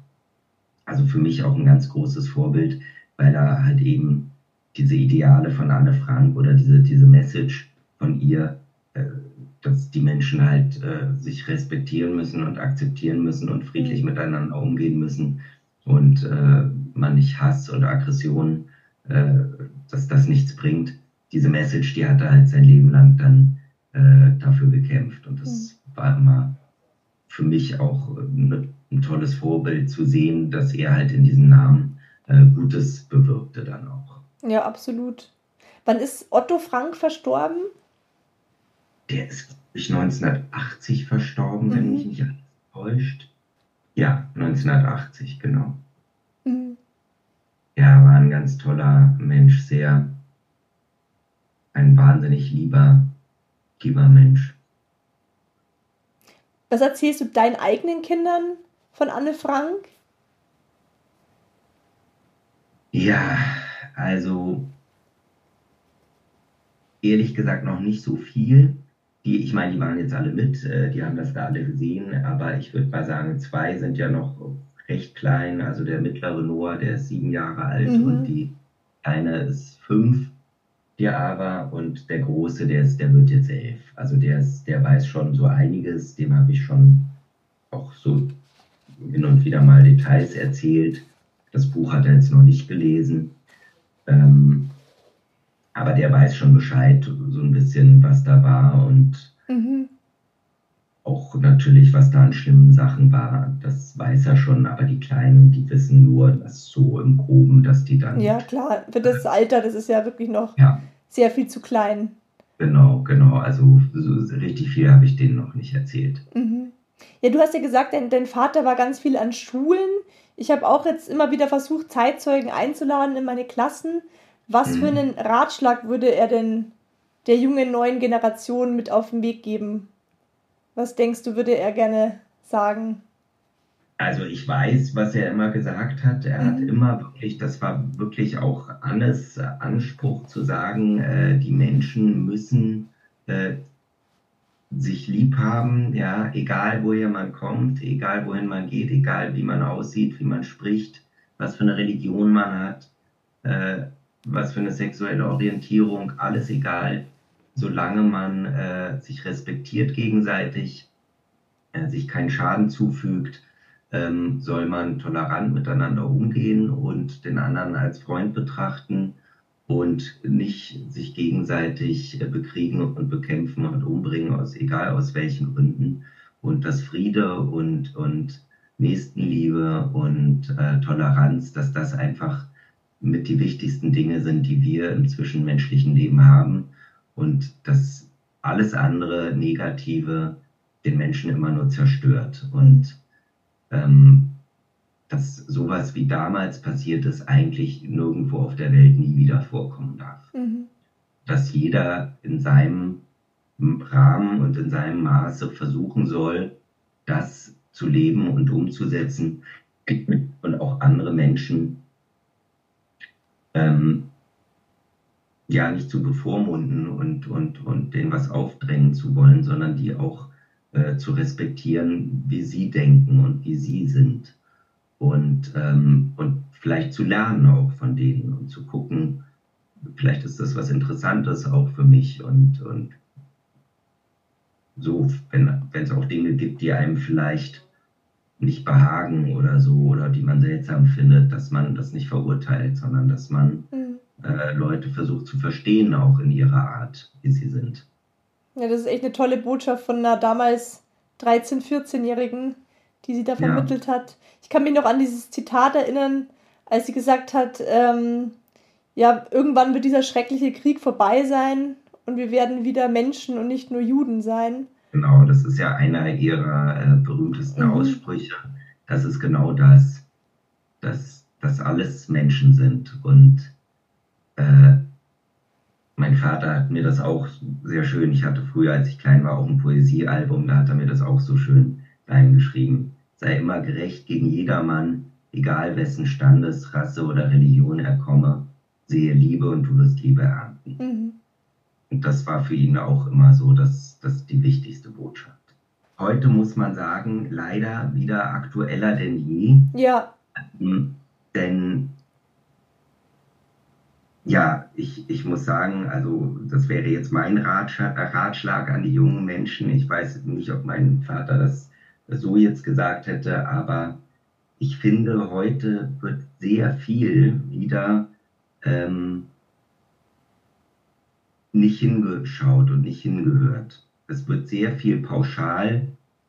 B: also für mich auch ein ganz großes Vorbild, weil er halt eben diese Ideale von Anne Frank oder diese, diese Message von ihr äh, dass die Menschen halt äh, sich respektieren müssen und akzeptieren müssen und friedlich mhm. miteinander umgehen müssen und äh, man nicht Hass und Aggression, äh, dass das nichts bringt. Diese Message, die hat er halt sein Leben lang dann äh, dafür gekämpft und das mhm. war immer für mich auch eine, ein tolles Vorbild zu sehen, dass er halt in diesem Namen äh, Gutes bewirkte dann auch.
A: Ja, absolut. Wann ist Otto Frank verstorben?
B: Der ist 1980 verstorben, mhm. wenn mich nicht alles täuscht. Ja, 1980, genau. Er war ein ganz toller Mensch, sehr ein wahnsinnig lieber, lieber Mensch.
A: Was erzählst du deinen eigenen Kindern von Anne Frank?
B: Ja, also ehrlich gesagt noch nicht so viel die, ich meine, die waren jetzt alle mit, äh, die haben das da alle gesehen, aber ich würde mal sagen, zwei sind ja noch recht klein. Also der mittlere Noah, der ist sieben Jahre alt mhm. und die eine ist fünf, die aber, und der große, der ist, der wird jetzt elf. Also der ist, der weiß schon so einiges, dem habe ich schon auch so hin und wieder mal Details erzählt. Das Buch hat er jetzt noch nicht gelesen. Ähm, aber der weiß schon Bescheid, so ein bisschen, was da war und mhm. Auch natürlich, was da an schlimmen Sachen war. Das weiß er schon, aber die Kleinen, die wissen nur, dass so im Groben, dass die dann.
A: Ja, klar, für das Alter, das ist ja wirklich noch ja. sehr viel zu klein.
B: Genau, genau. Also so richtig viel habe ich denen noch nicht erzählt.
A: Mhm. Ja, du hast ja gesagt, dein, dein Vater war ganz viel an Schulen. Ich habe auch jetzt immer wieder versucht, Zeitzeugen einzuladen in meine Klassen. Was für mhm. einen Ratschlag würde er denn der jungen neuen Generation mit auf den Weg geben? Was denkst du, würde er gerne sagen?
B: Also ich weiß, was er immer gesagt hat. Er mhm. hat immer wirklich, das war wirklich auch Annes Anspruch zu sagen, äh, die Menschen müssen äh, sich lieb haben, ja, egal woher man kommt, egal wohin man geht, egal wie man aussieht, wie man spricht, was für eine Religion man hat. Äh, was für eine sexuelle Orientierung, alles egal, solange man äh, sich respektiert gegenseitig, äh, sich keinen Schaden zufügt, ähm, soll man tolerant miteinander umgehen und den anderen als Freund betrachten und nicht sich gegenseitig äh, bekriegen und bekämpfen und umbringen, aus, egal aus welchen Gründen. Und dass Friede und, und Nächstenliebe und äh, Toleranz, dass das einfach mit die wichtigsten Dinge sind, die wir im zwischenmenschlichen Leben haben und dass alles andere Negative den Menschen immer nur zerstört und ähm, dass sowas wie damals passiert ist, eigentlich nirgendwo auf der Welt nie wieder vorkommen darf. Mhm. Dass jeder in seinem Rahmen und in seinem Maße versuchen soll, das zu leben und umzusetzen und auch andere Menschen ähm, ja nicht zu bevormunden und, und, und denen was aufdrängen zu wollen, sondern die auch äh, zu respektieren, wie sie denken und wie sie sind. und, ähm, und vielleicht zu lernen auch von denen und zu gucken, vielleicht ist das was Interessantes auch für mich und, und so, wenn, es auch Dinge gibt, die einem vielleicht nicht behagen oder so oder die man seltsam findet, dass man das nicht verurteilt, sondern dass man mhm. Äh, Leute versucht zu verstehen, auch in ihrer Art, wie sie sind.
A: Ja, das ist echt eine tolle Botschaft von einer damals 13-, 14-Jährigen, die sie da vermittelt ja. hat. Ich kann mich noch an dieses Zitat erinnern, als sie gesagt hat, ähm, ja, irgendwann wird dieser schreckliche Krieg vorbei sein und wir werden wieder Menschen und nicht nur Juden sein.
B: Genau, das ist ja einer ihrer äh, berühmtesten mhm. Aussprüche. Das ist genau das, dass das alles Menschen sind. Und äh, mein Vater hat mir das auch sehr schön, ich hatte früher, als ich klein war, auch ein Poesiealbum, da hat er mir das auch so schön reingeschrieben. Sei immer gerecht gegen jedermann, egal wessen Standes, Rasse oder Religion er komme. Sehe Liebe und du wirst Liebe ernten. Mhm. Und das war für ihn auch immer so das, das die wichtigste Botschaft. Heute muss man sagen, leider wieder aktueller denn je.
A: Ja.
B: Ähm, denn ja, ich, ich muss sagen, also das wäre jetzt mein Ratschlag, an die jungen Menschen. Ich weiß nicht, ob mein Vater das so jetzt gesagt hätte, aber ich finde, heute wird sehr viel wieder ähm, nicht hingeschaut und nicht hingehört. Es wird sehr viel pauschal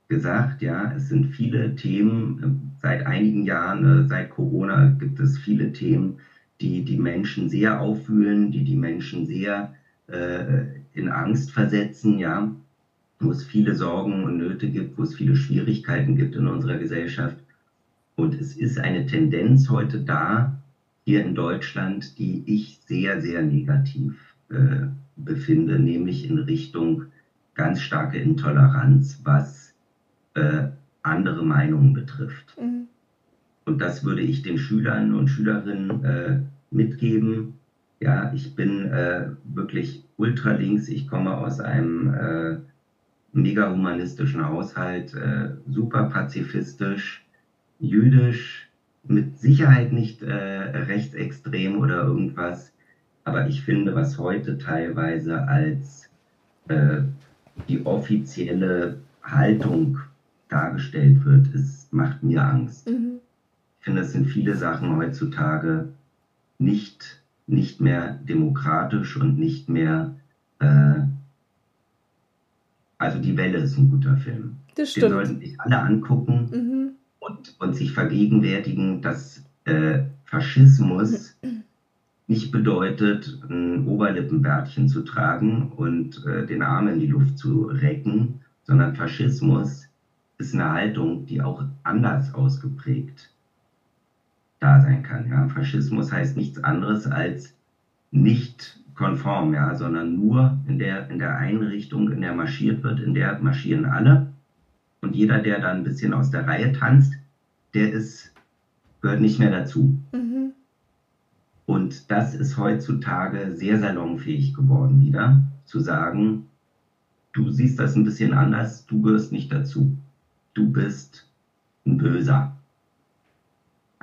B: gesagt, ja. Es sind viele Themen, seit einigen Jahren, äh, seit Corona gibt es viele Themen, die die Menschen sehr aufwühlen, die die Menschen sehr äh, in Angst versetzen, ja. Wo es viele Sorgen und Nöte gibt, wo es viele Schwierigkeiten gibt in unserer Gesellschaft. Und es ist eine Tendenz heute da, hier in Deutschland, die ich sehr, sehr negativ äh, befinde, nämlich in Richtung ganz starke Intoleranz, was äh, andere Meinungen betrifft. Mhm. Und das würde ich den Schülern und Schülerinnen äh, mitgeben. Ja, ich bin äh, wirklich ultralinks. Ich komme aus einem äh, mega humanistischen Haushalt, äh, super pazifistisch, jüdisch, mit Sicherheit nicht äh, rechtsextrem oder irgendwas. Aber ich finde, was heute teilweise als äh, die offizielle Haltung dargestellt wird, ist, macht mir Angst. Mhm. Ich finde, es sind viele Sachen heutzutage nicht, nicht mehr demokratisch und nicht mehr. Äh, also, Die Welle ist ein guter Film.
A: Das stimmt.
B: Den sollten sich alle angucken mhm. und, und sich vergegenwärtigen, dass äh, Faschismus. <clears throat> Nicht bedeutet, ein Oberlippenbärtchen zu tragen und äh, den Arm in die Luft zu recken, sondern Faschismus ist eine Haltung, die auch anders ausgeprägt da sein kann. Ja? Faschismus heißt nichts anderes als nicht konform, ja, sondern nur in der, in der Einrichtung, in der marschiert wird, in der marschieren alle. Und jeder, der da ein bisschen aus der Reihe tanzt, der ist, gehört nicht mehr dazu. Mhm. Und das ist heutzutage sehr salonfähig geworden wieder, zu sagen, du siehst das ein bisschen anders, du gehörst nicht dazu. Du bist ein Böser.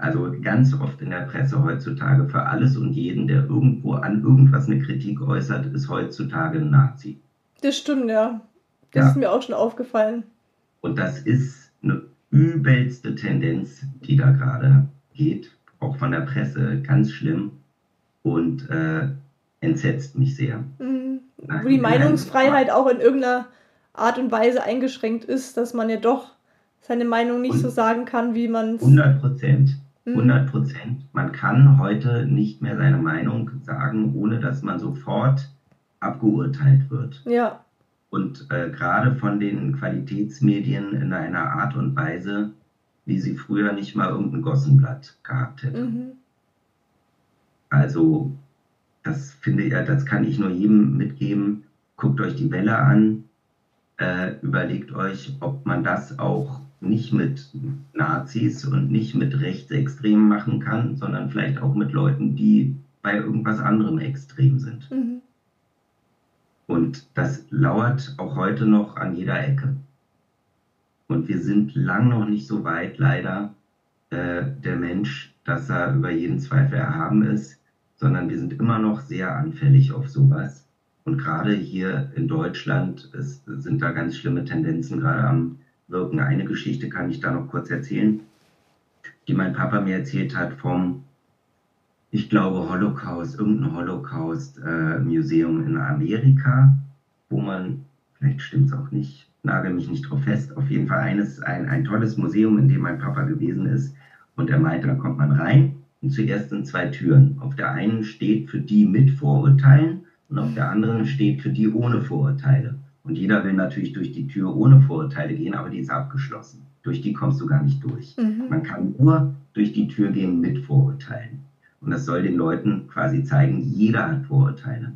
B: Also ganz oft in der Presse heutzutage für alles und jeden, der irgendwo an irgendwas eine Kritik äußert, ist heutzutage ein Nazi.
A: Das stimmt, ja. Das ja. ist mir auch schon aufgefallen.
B: Und das ist eine übelste Tendenz, die da gerade geht auch von der Presse ganz schlimm und äh, entsetzt mich sehr.
A: Mhm. Wo die Meinungsfreiheit auch in irgendeiner Art und Weise eingeschränkt ist, dass man ja doch seine Meinung nicht und so sagen kann, wie man es.
B: 100 Prozent. 100 mhm. Prozent. Man kann heute nicht mehr seine Meinung sagen, ohne dass man sofort abgeurteilt wird.
A: Ja.
B: Und äh, gerade von den Qualitätsmedien in einer Art und Weise, wie sie früher nicht mal irgendein Gossenblatt gehabt hätte. Mhm. Also, das finde ich, das kann ich nur jedem mitgeben. Guckt euch die Welle an, äh, überlegt euch, ob man das auch nicht mit Nazis und nicht mit Rechtsextremen machen kann, sondern vielleicht auch mit Leuten, die bei irgendwas anderem extrem sind. Mhm. Und das lauert auch heute noch an jeder Ecke. Und wir sind lang noch nicht so weit, leider, äh, der Mensch, dass er über jeden Zweifel erhaben ist, sondern wir sind immer noch sehr anfällig auf sowas. Und gerade hier in Deutschland ist, sind da ganz schlimme Tendenzen gerade am Wirken. Eine Geschichte kann ich da noch kurz erzählen, die mein Papa mir erzählt hat vom, ich glaube, Holocaust, irgendein Holocaust-Museum äh, in Amerika, wo man, vielleicht stimmt es auch nicht, nagel mich nicht drauf fest, auf jeden Fall eines, ein, ein tolles Museum, in dem mein Papa gewesen ist. Und er meinte, da kommt man rein und zuerst sind zwei Türen. Auf der einen steht für die mit Vorurteilen und auf der anderen steht für die ohne Vorurteile. Und jeder will natürlich durch die Tür ohne Vorurteile gehen, aber die ist abgeschlossen. Durch die kommst du gar nicht durch. Mhm. Man kann nur durch die Tür gehen mit Vorurteilen. Und das soll den Leuten quasi zeigen, jeder hat Vorurteile.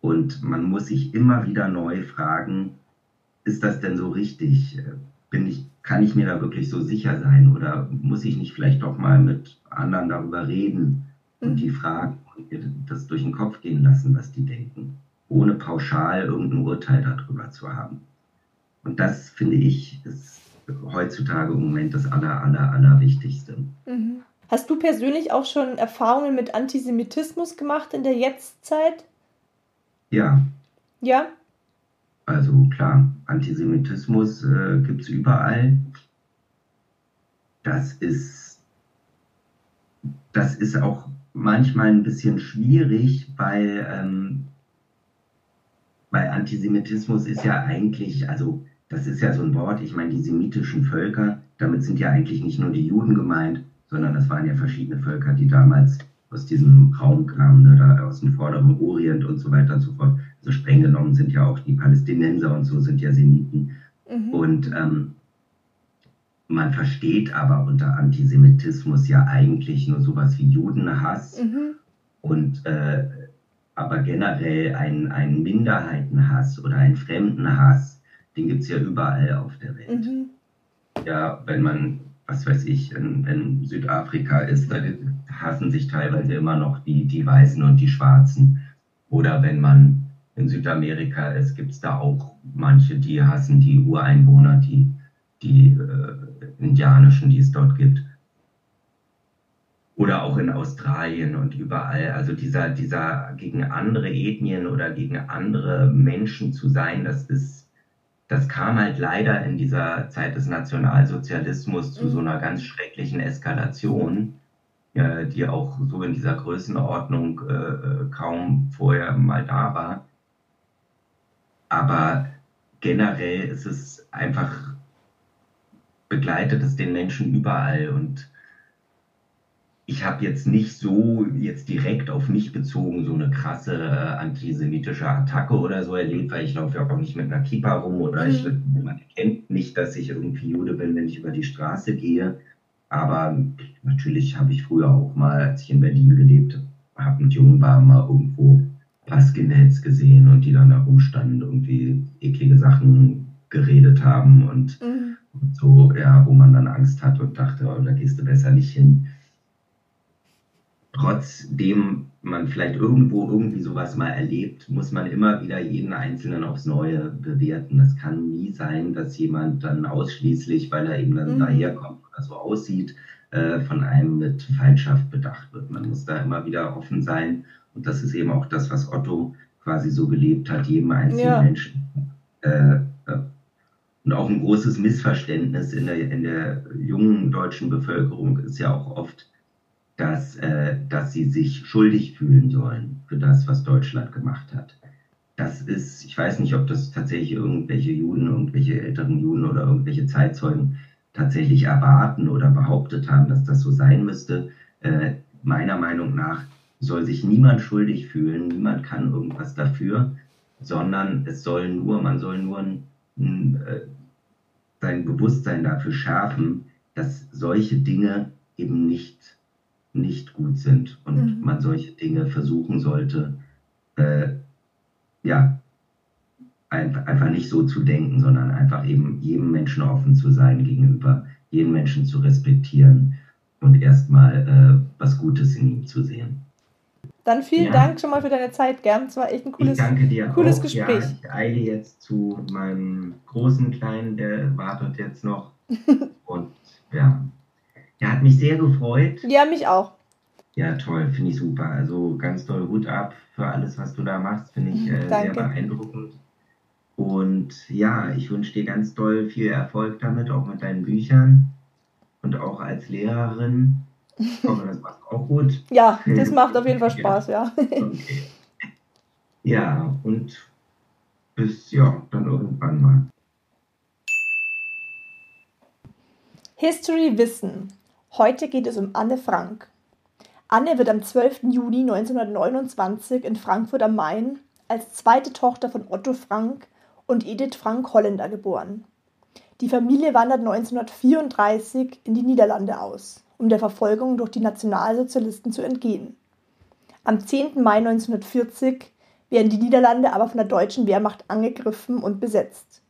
B: Und man muss sich immer wieder neu fragen, ist das denn so richtig? Bin ich, kann ich mir da wirklich so sicher sein? Oder muss ich nicht vielleicht doch mal mit anderen darüber reden und mhm. die fragen und das durch den Kopf gehen lassen, was die denken? Ohne pauschal irgendein Urteil darüber zu haben. Und das, finde ich, ist heutzutage im Moment das aller, aller, aller Wichtigste.
A: Mhm. Hast du persönlich auch schon Erfahrungen mit Antisemitismus gemacht in der Jetztzeit?
B: Ja.
A: Ja?
B: Also klar, Antisemitismus äh, gibt es überall. Das ist, das ist auch manchmal ein bisschen schwierig, weil ähm, weil Antisemitismus ist ja eigentlich, also das ist ja so ein Wort, ich meine, die semitischen Völker, damit sind ja eigentlich nicht nur die Juden gemeint, sondern das waren ja verschiedene Völker, die damals aus diesem Raum kamen, ne, da aus dem vorderen Orient und so weiter und so fort. Also streng genommen sind ja auch die Palästinenser und so sind ja Semiten. Mhm. Und ähm, man versteht aber unter Antisemitismus ja eigentlich nur sowas wie Judenhass mhm. und äh, aber generell ein, ein Minderheitenhass oder ein Fremdenhass, den gibt es ja überall auf der Welt. Mhm. Ja, wenn man, was weiß ich, in, in, Südafrika ist, da hassen sich teilweise immer noch die, die Weißen und die Schwarzen. Oder wenn man in Südamerika ist, gibt es da auch manche, die hassen die Ureinwohner, die, die äh, indianischen, die es dort gibt oder auch in Australien und überall. Also dieser, dieser gegen andere Ethnien oder gegen andere Menschen zu sein, das ist, das kam halt leider in dieser Zeit des Nationalsozialismus zu so einer ganz schrecklichen Eskalation, äh, die auch so in dieser Größenordnung äh, äh, kaum vorher mal da war. Aber generell ist es einfach begleitet es den Menschen überall und ich habe jetzt nicht so jetzt direkt auf mich bezogen so eine krasse äh, antisemitische Attacke oder so erlebt, weil ich laufe ja auch nicht mit einer Kippa rum oder mhm. ich, man erkennt nicht, dass ich irgendwie Jude bin, wenn ich über die Straße gehe. Aber natürlich habe ich früher auch mal, als ich in Berlin gelebt habe, mit jungen war, mal irgendwo Skinheads gesehen und die dann da rumstanden, irgendwie eklige Sachen geredet haben und, mhm. und so, ja, wo man dann Angst hat und dachte, oh, da gehst du besser nicht hin trotzdem man vielleicht irgendwo irgendwie sowas mal erlebt, muss man immer wieder jeden Einzelnen aufs Neue bewerten. Das kann nie sein, dass jemand dann ausschließlich, weil er eben dann mhm. daherkommt oder so aussieht, äh, von einem mit Feindschaft bedacht wird. Man muss da immer wieder offen sein. Und das ist eben auch das, was Otto quasi so gelebt hat, jedem einzelnen ja. Menschen. Äh, äh, und auch ein großes Missverständnis in der, in der jungen deutschen Bevölkerung ist ja auch oft, dass, äh, dass sie sich schuldig fühlen sollen für das, was Deutschland gemacht hat. Das ist, ich weiß nicht, ob das tatsächlich irgendwelche Juden, irgendwelche älteren Juden oder irgendwelche Zeitzeugen tatsächlich erwarten oder behauptet haben, dass das so sein müsste. Äh, meiner Meinung nach soll sich niemand schuldig fühlen, niemand kann irgendwas dafür, sondern es soll nur, man soll nur ein, ein, äh, sein Bewusstsein dafür schärfen, dass solche Dinge eben nicht nicht gut sind und mhm. man solche Dinge versuchen sollte, äh, ja, einfach, einfach nicht so zu denken, sondern einfach eben jedem Menschen offen zu sein gegenüber, jeden Menschen zu respektieren und erstmal äh, was Gutes in ihm zu sehen.
A: Dann vielen ja. Dank schon mal für deine Zeit, gern. Es war echt ein cooles, cooles auch. Gespräch. Ja,
B: ich eile jetzt zu meinem großen Kleinen, der wartet jetzt noch. <laughs> und ja, Ja, hat mich sehr gefreut.
A: Ja, mich auch.
B: Ja, toll, finde ich super. Also ganz toll Hut ab für alles, was du da machst, finde ich äh, sehr beeindruckend. Und ja, ich wünsche dir ganz toll viel Erfolg damit, auch mit deinen Büchern und auch als Lehrerin. Ich hoffe, das macht auch gut.
A: Ja, <laughs> das macht auf jeden Fall Spaß, ja.
B: Okay. Ja, und bis ja, dann irgendwann mal.
A: History Wissen. Heute geht es um Anne Frank. Anne wird am 12. Juni 1929 in Frankfurt am Main als zweite Tochter von Otto Frank und Edith Frank Holländer geboren. Die Familie wandert 1934 in die Niederlande aus, um der Verfolgung durch die Nationalsozialisten zu entgehen. Am 10. Mai 1940 werden die Niederlande aber von der deutschen Wehrmacht angegriffen und besetzt.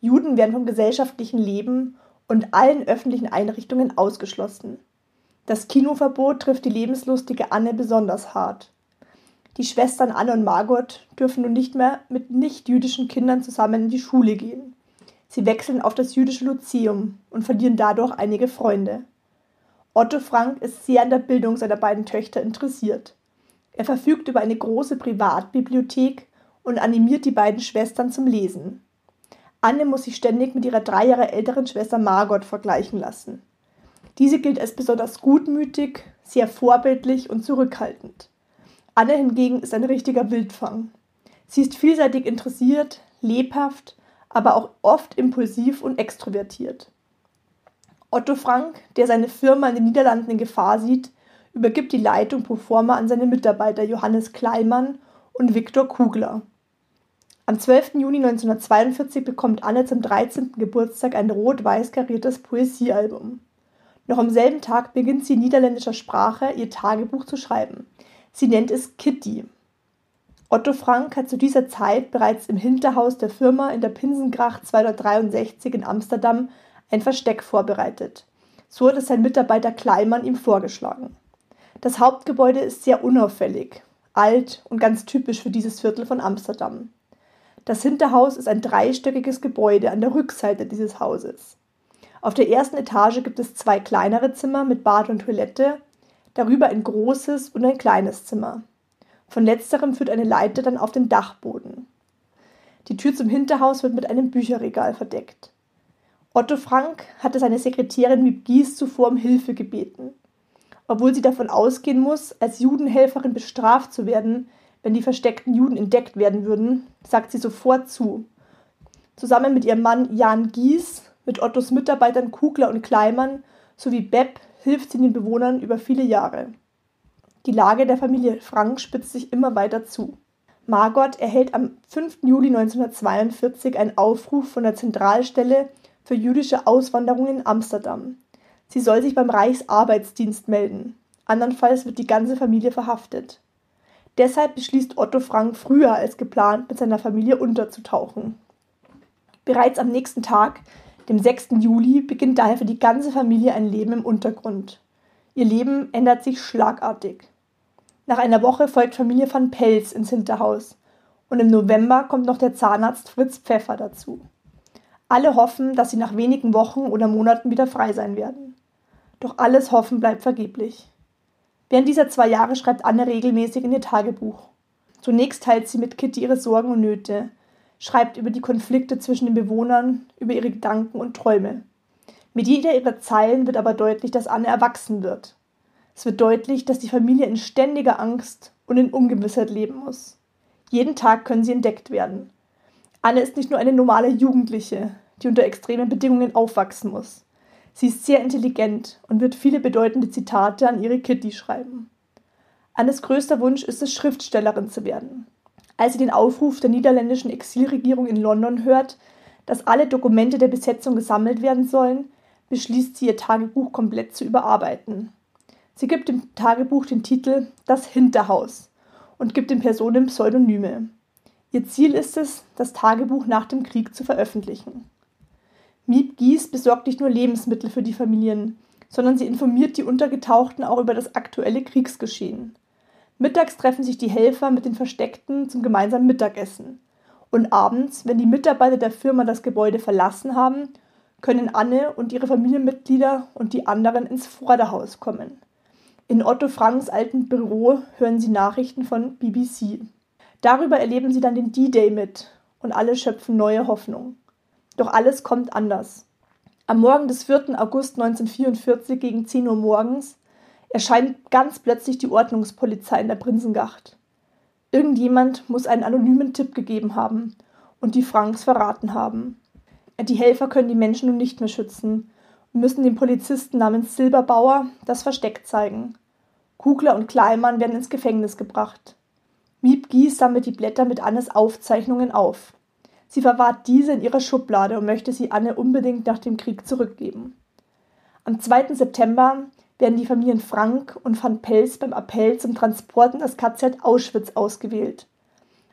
A: Juden werden vom gesellschaftlichen Leben und allen öffentlichen Einrichtungen ausgeschlossen. Das Kinoverbot trifft die lebenslustige Anne besonders hart. Die Schwestern Anne und Margot dürfen nun nicht mehr mit nicht-jüdischen Kindern zusammen in die Schule gehen. Sie wechseln auf das jüdische Lyzeum und verlieren dadurch einige Freunde. Otto Frank ist sehr an der Bildung seiner beiden Töchter interessiert. Er verfügt über eine große Privatbibliothek und animiert die beiden Schwestern zum Lesen. Anne muss sich ständig mit ihrer drei Jahre älteren Schwester Margot vergleichen lassen. Diese gilt als besonders gutmütig, sehr vorbildlich und zurückhaltend. Anne hingegen ist ein richtiger Wildfang. Sie ist vielseitig interessiert, lebhaft, aber auch oft impulsiv und extrovertiert. Otto Frank, der seine Firma in den Niederlanden in Gefahr sieht, übergibt die Leitung pro forma an seine Mitarbeiter Johannes Kleimann und Viktor Kugler. Am 12. Juni 1942 bekommt Anne zum 13. Geburtstag ein rot-weiß kariertes Poesiealbum. Noch am selben Tag beginnt sie in niederländischer Sprache ihr Tagebuch zu schreiben. Sie nennt es Kitty. Otto Frank hat zu dieser Zeit bereits im Hinterhaus der Firma in der Pinsengracht 263 in Amsterdam ein Versteck vorbereitet. So hat es sein Mitarbeiter Kleimann ihm vorgeschlagen. Das Hauptgebäude ist sehr unauffällig, alt und ganz typisch für dieses Viertel von Amsterdam. Das Hinterhaus ist ein dreistöckiges Gebäude an der Rückseite dieses Hauses. Auf der ersten Etage gibt es zwei kleinere Zimmer mit Bad und Toilette, darüber ein großes und ein kleines Zimmer. Von letzterem führt eine Leiter dann auf den Dachboden. Die Tür zum Hinterhaus wird mit einem Bücherregal verdeckt. Otto Frank hatte seine Sekretärin Miep Gies zuvor um Hilfe gebeten. Obwohl sie davon ausgehen muss, als Judenhelferin bestraft zu werden, wenn die versteckten Juden entdeckt werden würden, sagt sie sofort zu. Zusammen mit ihrem Mann Jan Gies, mit Ottos Mitarbeitern Kugler und Kleimann sowie Bepp hilft sie den Bewohnern über viele Jahre. Die Lage der Familie Frank spitzt sich immer weiter zu. Margot erhält am 5. Juli 1942 einen Aufruf von der Zentralstelle für jüdische Auswanderung in Amsterdam. Sie soll sich beim Reichsarbeitsdienst melden. Andernfalls wird die ganze Familie verhaftet. Deshalb beschließt Otto Frank früher als geplant mit seiner Familie unterzutauchen. Bereits am nächsten Tag, dem 6. Juli, beginnt daher für die ganze Familie ein Leben im Untergrund. Ihr Leben ändert sich schlagartig. Nach einer Woche folgt Familie van Pelz ins Hinterhaus und im November kommt noch der Zahnarzt Fritz Pfeffer dazu. Alle hoffen, dass sie nach wenigen Wochen oder Monaten wieder frei sein werden. Doch alles Hoffen bleibt vergeblich. Während dieser zwei Jahre schreibt Anne regelmäßig in ihr Tagebuch. Zunächst teilt sie mit Kitty ihre Sorgen und Nöte, schreibt über die Konflikte zwischen den Bewohnern, über ihre Gedanken und Träume. Mit jeder ihrer Zeilen wird aber deutlich, dass Anne erwachsen wird. Es wird deutlich, dass die Familie in ständiger Angst und in Ungewissheit leben muss. Jeden Tag können sie entdeckt werden. Anne ist nicht nur eine normale Jugendliche, die unter extremen Bedingungen aufwachsen muss. Sie ist sehr intelligent und wird viele bedeutende Zitate an ihre Kitty schreiben. Annes größter Wunsch ist es, Schriftstellerin zu werden. Als sie den Aufruf der niederländischen Exilregierung in London hört, dass alle Dokumente der Besetzung gesammelt werden sollen, beschließt sie, ihr Tagebuch komplett zu überarbeiten. Sie gibt dem Tagebuch den Titel Das Hinterhaus und gibt den Personen Pseudonyme. Ihr Ziel ist es, das Tagebuch nach dem Krieg zu veröffentlichen. Miep Gies besorgt nicht nur Lebensmittel für die Familien, sondern sie informiert die Untergetauchten auch über das aktuelle Kriegsgeschehen. Mittags treffen sich die Helfer mit den Versteckten zum gemeinsamen Mittagessen. Und abends, wenn die Mitarbeiter der Firma das Gebäude verlassen haben, können Anne und ihre Familienmitglieder und die anderen ins Vorderhaus kommen. In Otto Franks alten Büro hören sie Nachrichten von BBC. Darüber erleben sie dann den D-Day mit und alle schöpfen neue Hoffnung. Doch alles kommt anders. Am Morgen des 4. August 1944 gegen 10 Uhr morgens erscheint ganz plötzlich die Ordnungspolizei in der Prinzengacht. Irgendjemand muss einen anonymen Tipp gegeben haben und die Franks verraten haben. Die Helfer können die Menschen nun nicht mehr schützen und müssen dem Polizisten namens Silberbauer das Versteck zeigen. Kugler und Kleimann werden ins Gefängnis gebracht. Miep Gies sammelt die Blätter mit Annes Aufzeichnungen auf. Sie verwahrt diese in ihrer Schublade und möchte sie Anne unbedingt nach dem Krieg zurückgeben. Am 2. September werden die Familien Frank und van Pels beim Appell zum Transport in das KZ Auschwitz ausgewählt.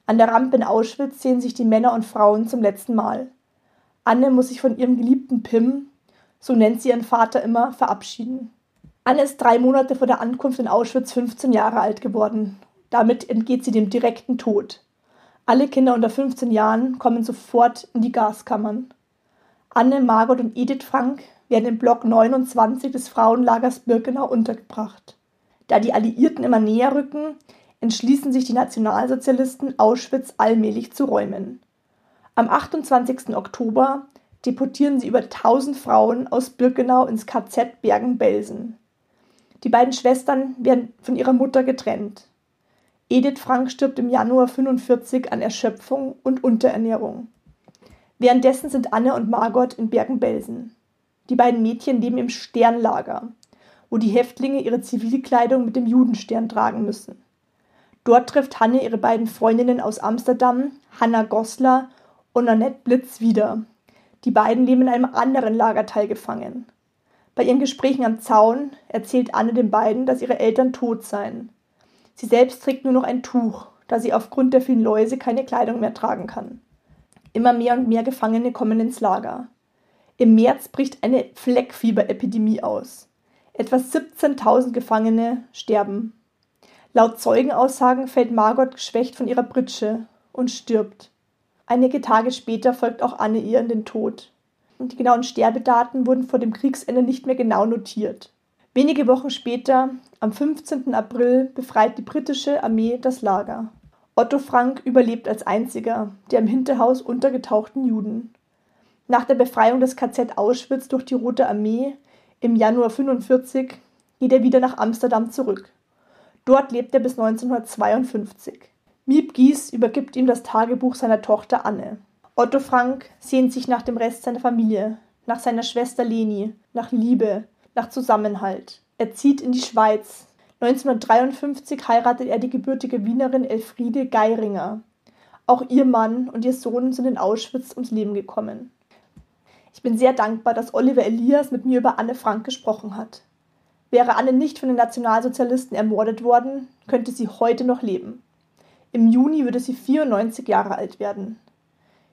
A: An der Rampe in Auschwitz sehen sich die Männer und Frauen zum letzten Mal. Anne muss sich von ihrem geliebten Pim, so nennt sie ihren Vater immer, verabschieden. Anne ist drei Monate vor der Ankunft in Auschwitz 15 Jahre alt geworden. Damit entgeht sie dem direkten Tod. Alle Kinder unter 15 Jahren kommen sofort in die Gaskammern. Anne, Margot und Edith Frank werden im Block 29 des Frauenlagers Birkenau untergebracht. Da die Alliierten immer näher rücken, entschließen sich die Nationalsozialisten, Auschwitz allmählich zu räumen. Am 28. Oktober deportieren sie über 1000 Frauen aus Birkenau ins KZ Bergen-Belsen. Die beiden Schwestern werden von ihrer Mutter getrennt. Edith Frank stirbt im Januar 45 an Erschöpfung und Unterernährung. Währenddessen sind Anne und Margot in Bergen-Belsen. Die beiden Mädchen leben im Sternlager, wo die Häftlinge ihre Zivilkleidung mit dem Judenstern tragen müssen. Dort trifft Hanne ihre beiden Freundinnen aus Amsterdam, Hanna Goslar und Annette Blitz wieder. Die beiden leben in einem anderen Lagerteil gefangen. Bei ihren Gesprächen am Zaun erzählt Anne den beiden, dass ihre Eltern tot seien. Sie selbst trägt nur noch ein Tuch, da sie aufgrund der vielen Läuse keine Kleidung mehr tragen kann. Immer mehr und mehr Gefangene kommen ins Lager. Im März bricht eine Fleckfieberepidemie aus. Etwa 17.000 Gefangene sterben. Laut Zeugenaussagen fällt Margot geschwächt von ihrer Pritsche und stirbt. Einige Tage später folgt auch Anne ihr in den Tod. Und die genauen Sterbedaten wurden vor dem Kriegsende nicht mehr genau notiert. Wenige Wochen später, am 15. April, befreit die britische Armee das Lager. Otto Frank überlebt als einziger der im Hinterhaus untergetauchten Juden. Nach der Befreiung des KZ Auschwitz durch die Rote Armee im Januar 1945 geht er wieder nach Amsterdam zurück. Dort lebt er bis 1952. Miep Gies übergibt ihm das Tagebuch seiner Tochter Anne. Otto Frank sehnt sich nach dem Rest seiner Familie, nach seiner Schwester Leni, nach Liebe, nach Zusammenhalt. Er zieht in die Schweiz. 1953 heiratet er die gebürtige Wienerin Elfriede Geiringer. Auch ihr Mann und ihr Sohn sind in Auschwitz ums Leben gekommen. Ich bin sehr dankbar, dass Oliver Elias mit mir über Anne Frank gesprochen hat. Wäre Anne nicht von den Nationalsozialisten ermordet worden, könnte sie heute noch leben. Im Juni würde sie 94 Jahre alt werden.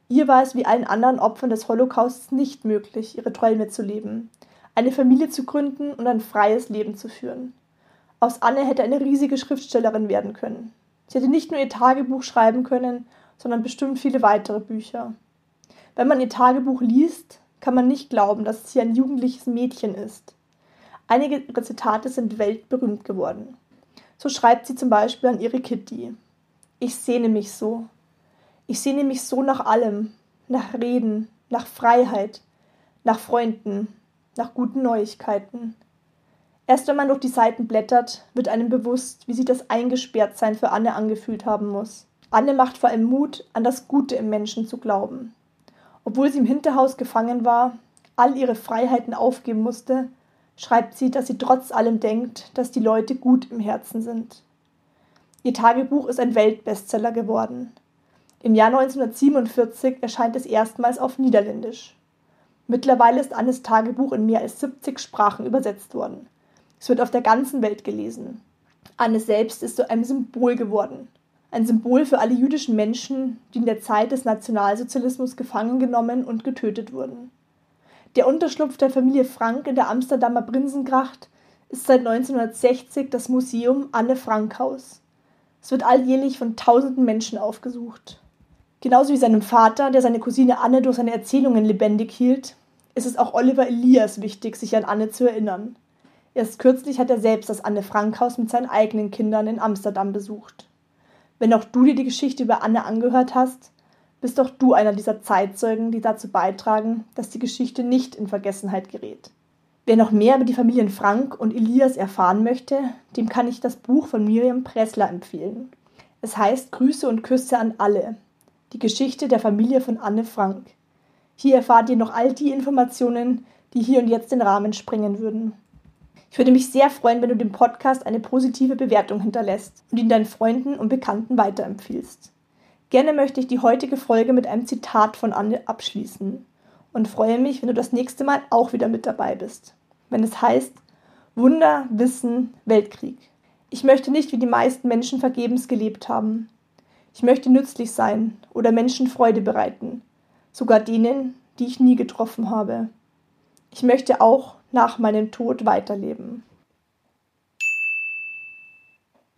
A: Ihr war es wie allen anderen Opfern des Holocausts nicht möglich, ihre Träume zu leben eine Familie zu gründen und ein freies Leben zu führen. Aus Anne hätte eine riesige Schriftstellerin werden können. Sie hätte nicht nur ihr Tagebuch schreiben können, sondern bestimmt viele weitere Bücher. Wenn man ihr Tagebuch liest, kann man nicht glauben, dass es hier ein jugendliches Mädchen ist. Einige Zitate sind weltberühmt geworden. So schreibt sie zum Beispiel an ihre Kitty. Ich sehne mich so. Ich sehne mich so nach allem, nach Reden, nach Freiheit, nach Freunden, nach guten Neuigkeiten. Erst wenn man durch die Seiten blättert, wird einem bewusst, wie sich das Eingesperrtsein für Anne angefühlt haben muss. Anne macht vor allem Mut, an das Gute im Menschen zu glauben. Obwohl sie im Hinterhaus gefangen war, all ihre Freiheiten aufgeben musste, schreibt sie, dass sie trotz allem denkt, dass die Leute gut im Herzen sind. Ihr Tagebuch ist ein Weltbestseller geworden. Im Jahr 1947 erscheint es erstmals auf Niederländisch. Mittlerweile ist Annes Tagebuch in mehr als 70 Sprachen übersetzt worden. Es wird auf der ganzen Welt gelesen. Anne selbst ist zu einem Symbol geworden. Ein Symbol für alle jüdischen Menschen, die in der Zeit des Nationalsozialismus gefangen genommen und getötet wurden. Der Unterschlupf der Familie Frank in der Amsterdamer Prinsengracht ist seit 1960 das Museum Anne Frank Haus. Es wird alljährlich von tausenden Menschen aufgesucht. Genauso wie seinem Vater, der seine Cousine Anne durch seine Erzählungen lebendig hielt, ist es auch Oliver Elias wichtig, sich an Anne zu erinnern. Erst kürzlich hat er selbst das Anne Frank Haus mit seinen eigenen Kindern in Amsterdam besucht. Wenn auch du dir die Geschichte über Anne angehört hast, bist auch du einer dieser Zeitzeugen, die dazu beitragen, dass die Geschichte nicht in Vergessenheit gerät. Wer noch mehr über die Familien Frank und Elias erfahren möchte, dem kann ich das Buch von Miriam Pressler empfehlen. Es heißt Grüße und Küsse an alle. Die Geschichte der Familie von Anne Frank. Hier erfahrt ihr noch all die Informationen, die hier und jetzt den Rahmen sprengen würden. Ich würde mich sehr freuen, wenn du dem Podcast eine positive Bewertung hinterlässt und ihn deinen Freunden und Bekannten weiterempfiehlst. Gerne möchte ich die heutige Folge mit einem Zitat von Anne abschließen und freue mich, wenn du das nächste Mal auch wieder mit dabei bist. Wenn es heißt Wunder, Wissen, Weltkrieg. Ich möchte nicht wie die meisten Menschen vergebens gelebt haben. Ich möchte nützlich sein oder Menschen Freude bereiten, sogar denen, die ich nie getroffen habe. Ich möchte auch nach meinem Tod weiterleben.